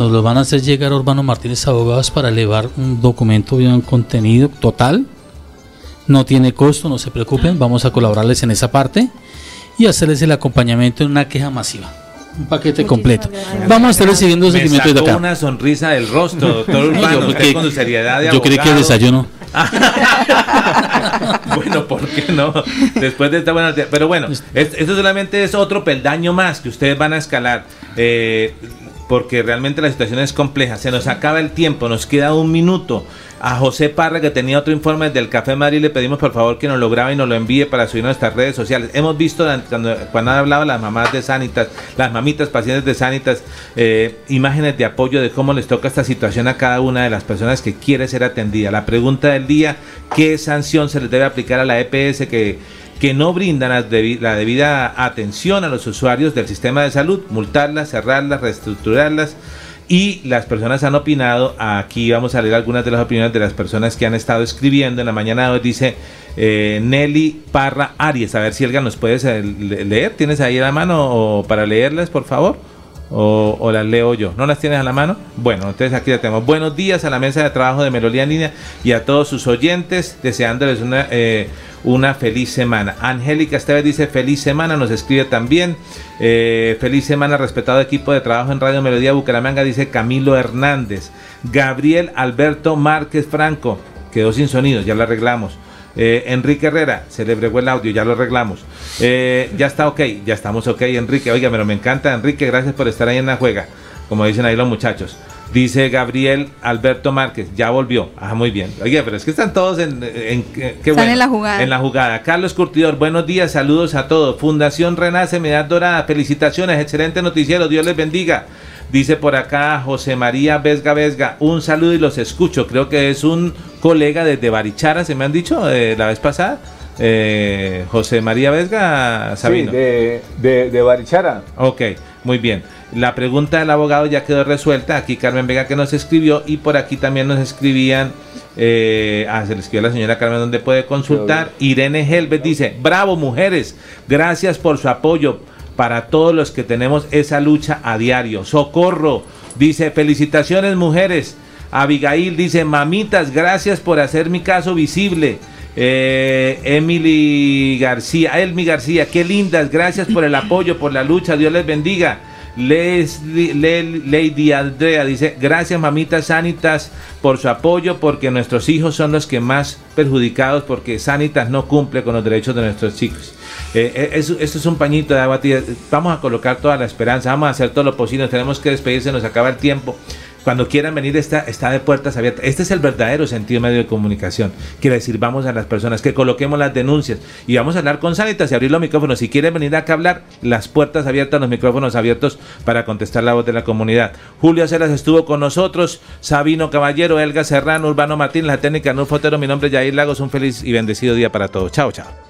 Nos lo van a hacer llegar a Urbano Martínez Abogados para elevar un documento bien contenido total. No tiene costo, no se preocupen, vamos a colaborarles en esa parte y hacerles el acompañamiento en una queja masiva. Un paquete completo. Vamos a estar recibiendo los Me sentimientos de acá. una sonrisa del rostro, doctor yo Urbano, usted porque- con su seriedad de yo creí que el desayuno. bueno, ¿por qué no? Después de esta buena. Pero bueno, es- esto solamente es otro peldaño más que ustedes van a escalar. eh, porque realmente la situación es compleja. Se nos acaba el tiempo, nos queda un minuto. A José Parra, que tenía otro informe del Café Madrid, le pedimos por favor que nos lo grabe y nos lo envíe para subir a nuestras redes sociales. Hemos visto cuando, cuando han hablado las mamás de Sanitas, las mamitas pacientes de Sanitas, eh, imágenes de apoyo de cómo les toca esta situación a cada una de las personas que quiere ser atendida. La pregunta del día, ¿qué sanción se les debe aplicar a la EPS que que no brindan la, debi- la debida atención a los usuarios del sistema de salud, multarlas, cerrarlas, reestructurarlas. Y las personas han opinado, aquí vamos a leer algunas de las opiniones de las personas que han estado escribiendo en la mañana hoy, dice eh, Nelly Parra Arias, a ver si Elga nos puedes eh, le- leer, ¿tienes ahí la mano para leerlas, por favor? O, las leo yo. ¿No las tienes a la mano? Bueno, entonces aquí la tenemos. Buenos días a la mesa de trabajo de Melodía en Línea y a todos sus oyentes, deseándoles una, eh, una feliz semana. Angélica Esteves dice feliz semana, nos escribe también. Eh, feliz semana, respetado equipo de trabajo en Radio Melodía Bucaramanga, dice Camilo Hernández. Gabriel Alberto Márquez Franco, quedó sin sonido, ya lo arreglamos. Eh, Enrique Herrera, se le bregó el audio, ya lo arreglamos. Eh, ya está ok, ya estamos ok, Enrique. Oiga, pero me encanta, Enrique, gracias por estar ahí en la juega, como dicen ahí los muchachos. Dice Gabriel Alberto Márquez, ya volvió. Ah, muy bien. Oiga, pero es que están todos en, en- qué- qué Están en la jugada. En la jugada. Carlos Curtidor, buenos días, saludos a todos. Fundación Renace, Medad Dorada, felicitaciones, excelente noticiero, Dios les bendiga. Dice por acá José María Vesga Vesga, un saludo y los escucho. Creo que es un colega desde Barichara, se me han dicho eh, la vez pasada. Eh, José María Vesga, Sabino. Sí, de, de, de Barichara. Ok, muy bien. La pregunta del abogado ya quedó resuelta. Aquí Carmen Vega que nos escribió y por aquí también nos escribían. Eh, ah, se le escribió a la señora Carmen donde puede consultar. Irene Helvet dice, bravo mujeres, gracias por su apoyo para todos los que tenemos esa lucha a diario. Socorro dice, felicitaciones mujeres. Abigail dice, mamitas, gracias por hacer mi caso visible. Eh, Emily García, Elmi García, qué lindas, gracias por el apoyo, por la lucha, Dios les bendiga. Leslie- Le- Lady Andrea dice, gracias mamitas Sanitas por su apoyo, porque nuestros hijos son los que más perjudicados, porque Sanitas no cumple con los derechos de nuestros chicos. Eh, eh, eso- esto es un pañito de agua. Vamos a colocar toda la esperanza, vamos a hacer todo lo posible, tenemos que despedirse, nos acaba el tiempo. Cuando quieran venir está, está de puertas abiertas. Este es el verdadero sentido medio de comunicación. Quiere decir, vamos a las personas, que coloquemos las denuncias y vamos a hablar con Sanitas y abrir los micrófonos. Si quieren venir acá a hablar, las puertas abiertas, los micrófonos abiertos para contestar la voz de la comunidad. Julio Celas estuvo con nosotros, Sabino Caballero, Elga Serrano, Urbano Martín, la técnica Nur Fotero. Mi nombre es Jair Lagos. Un feliz y bendecido día para todos. Chao, chao.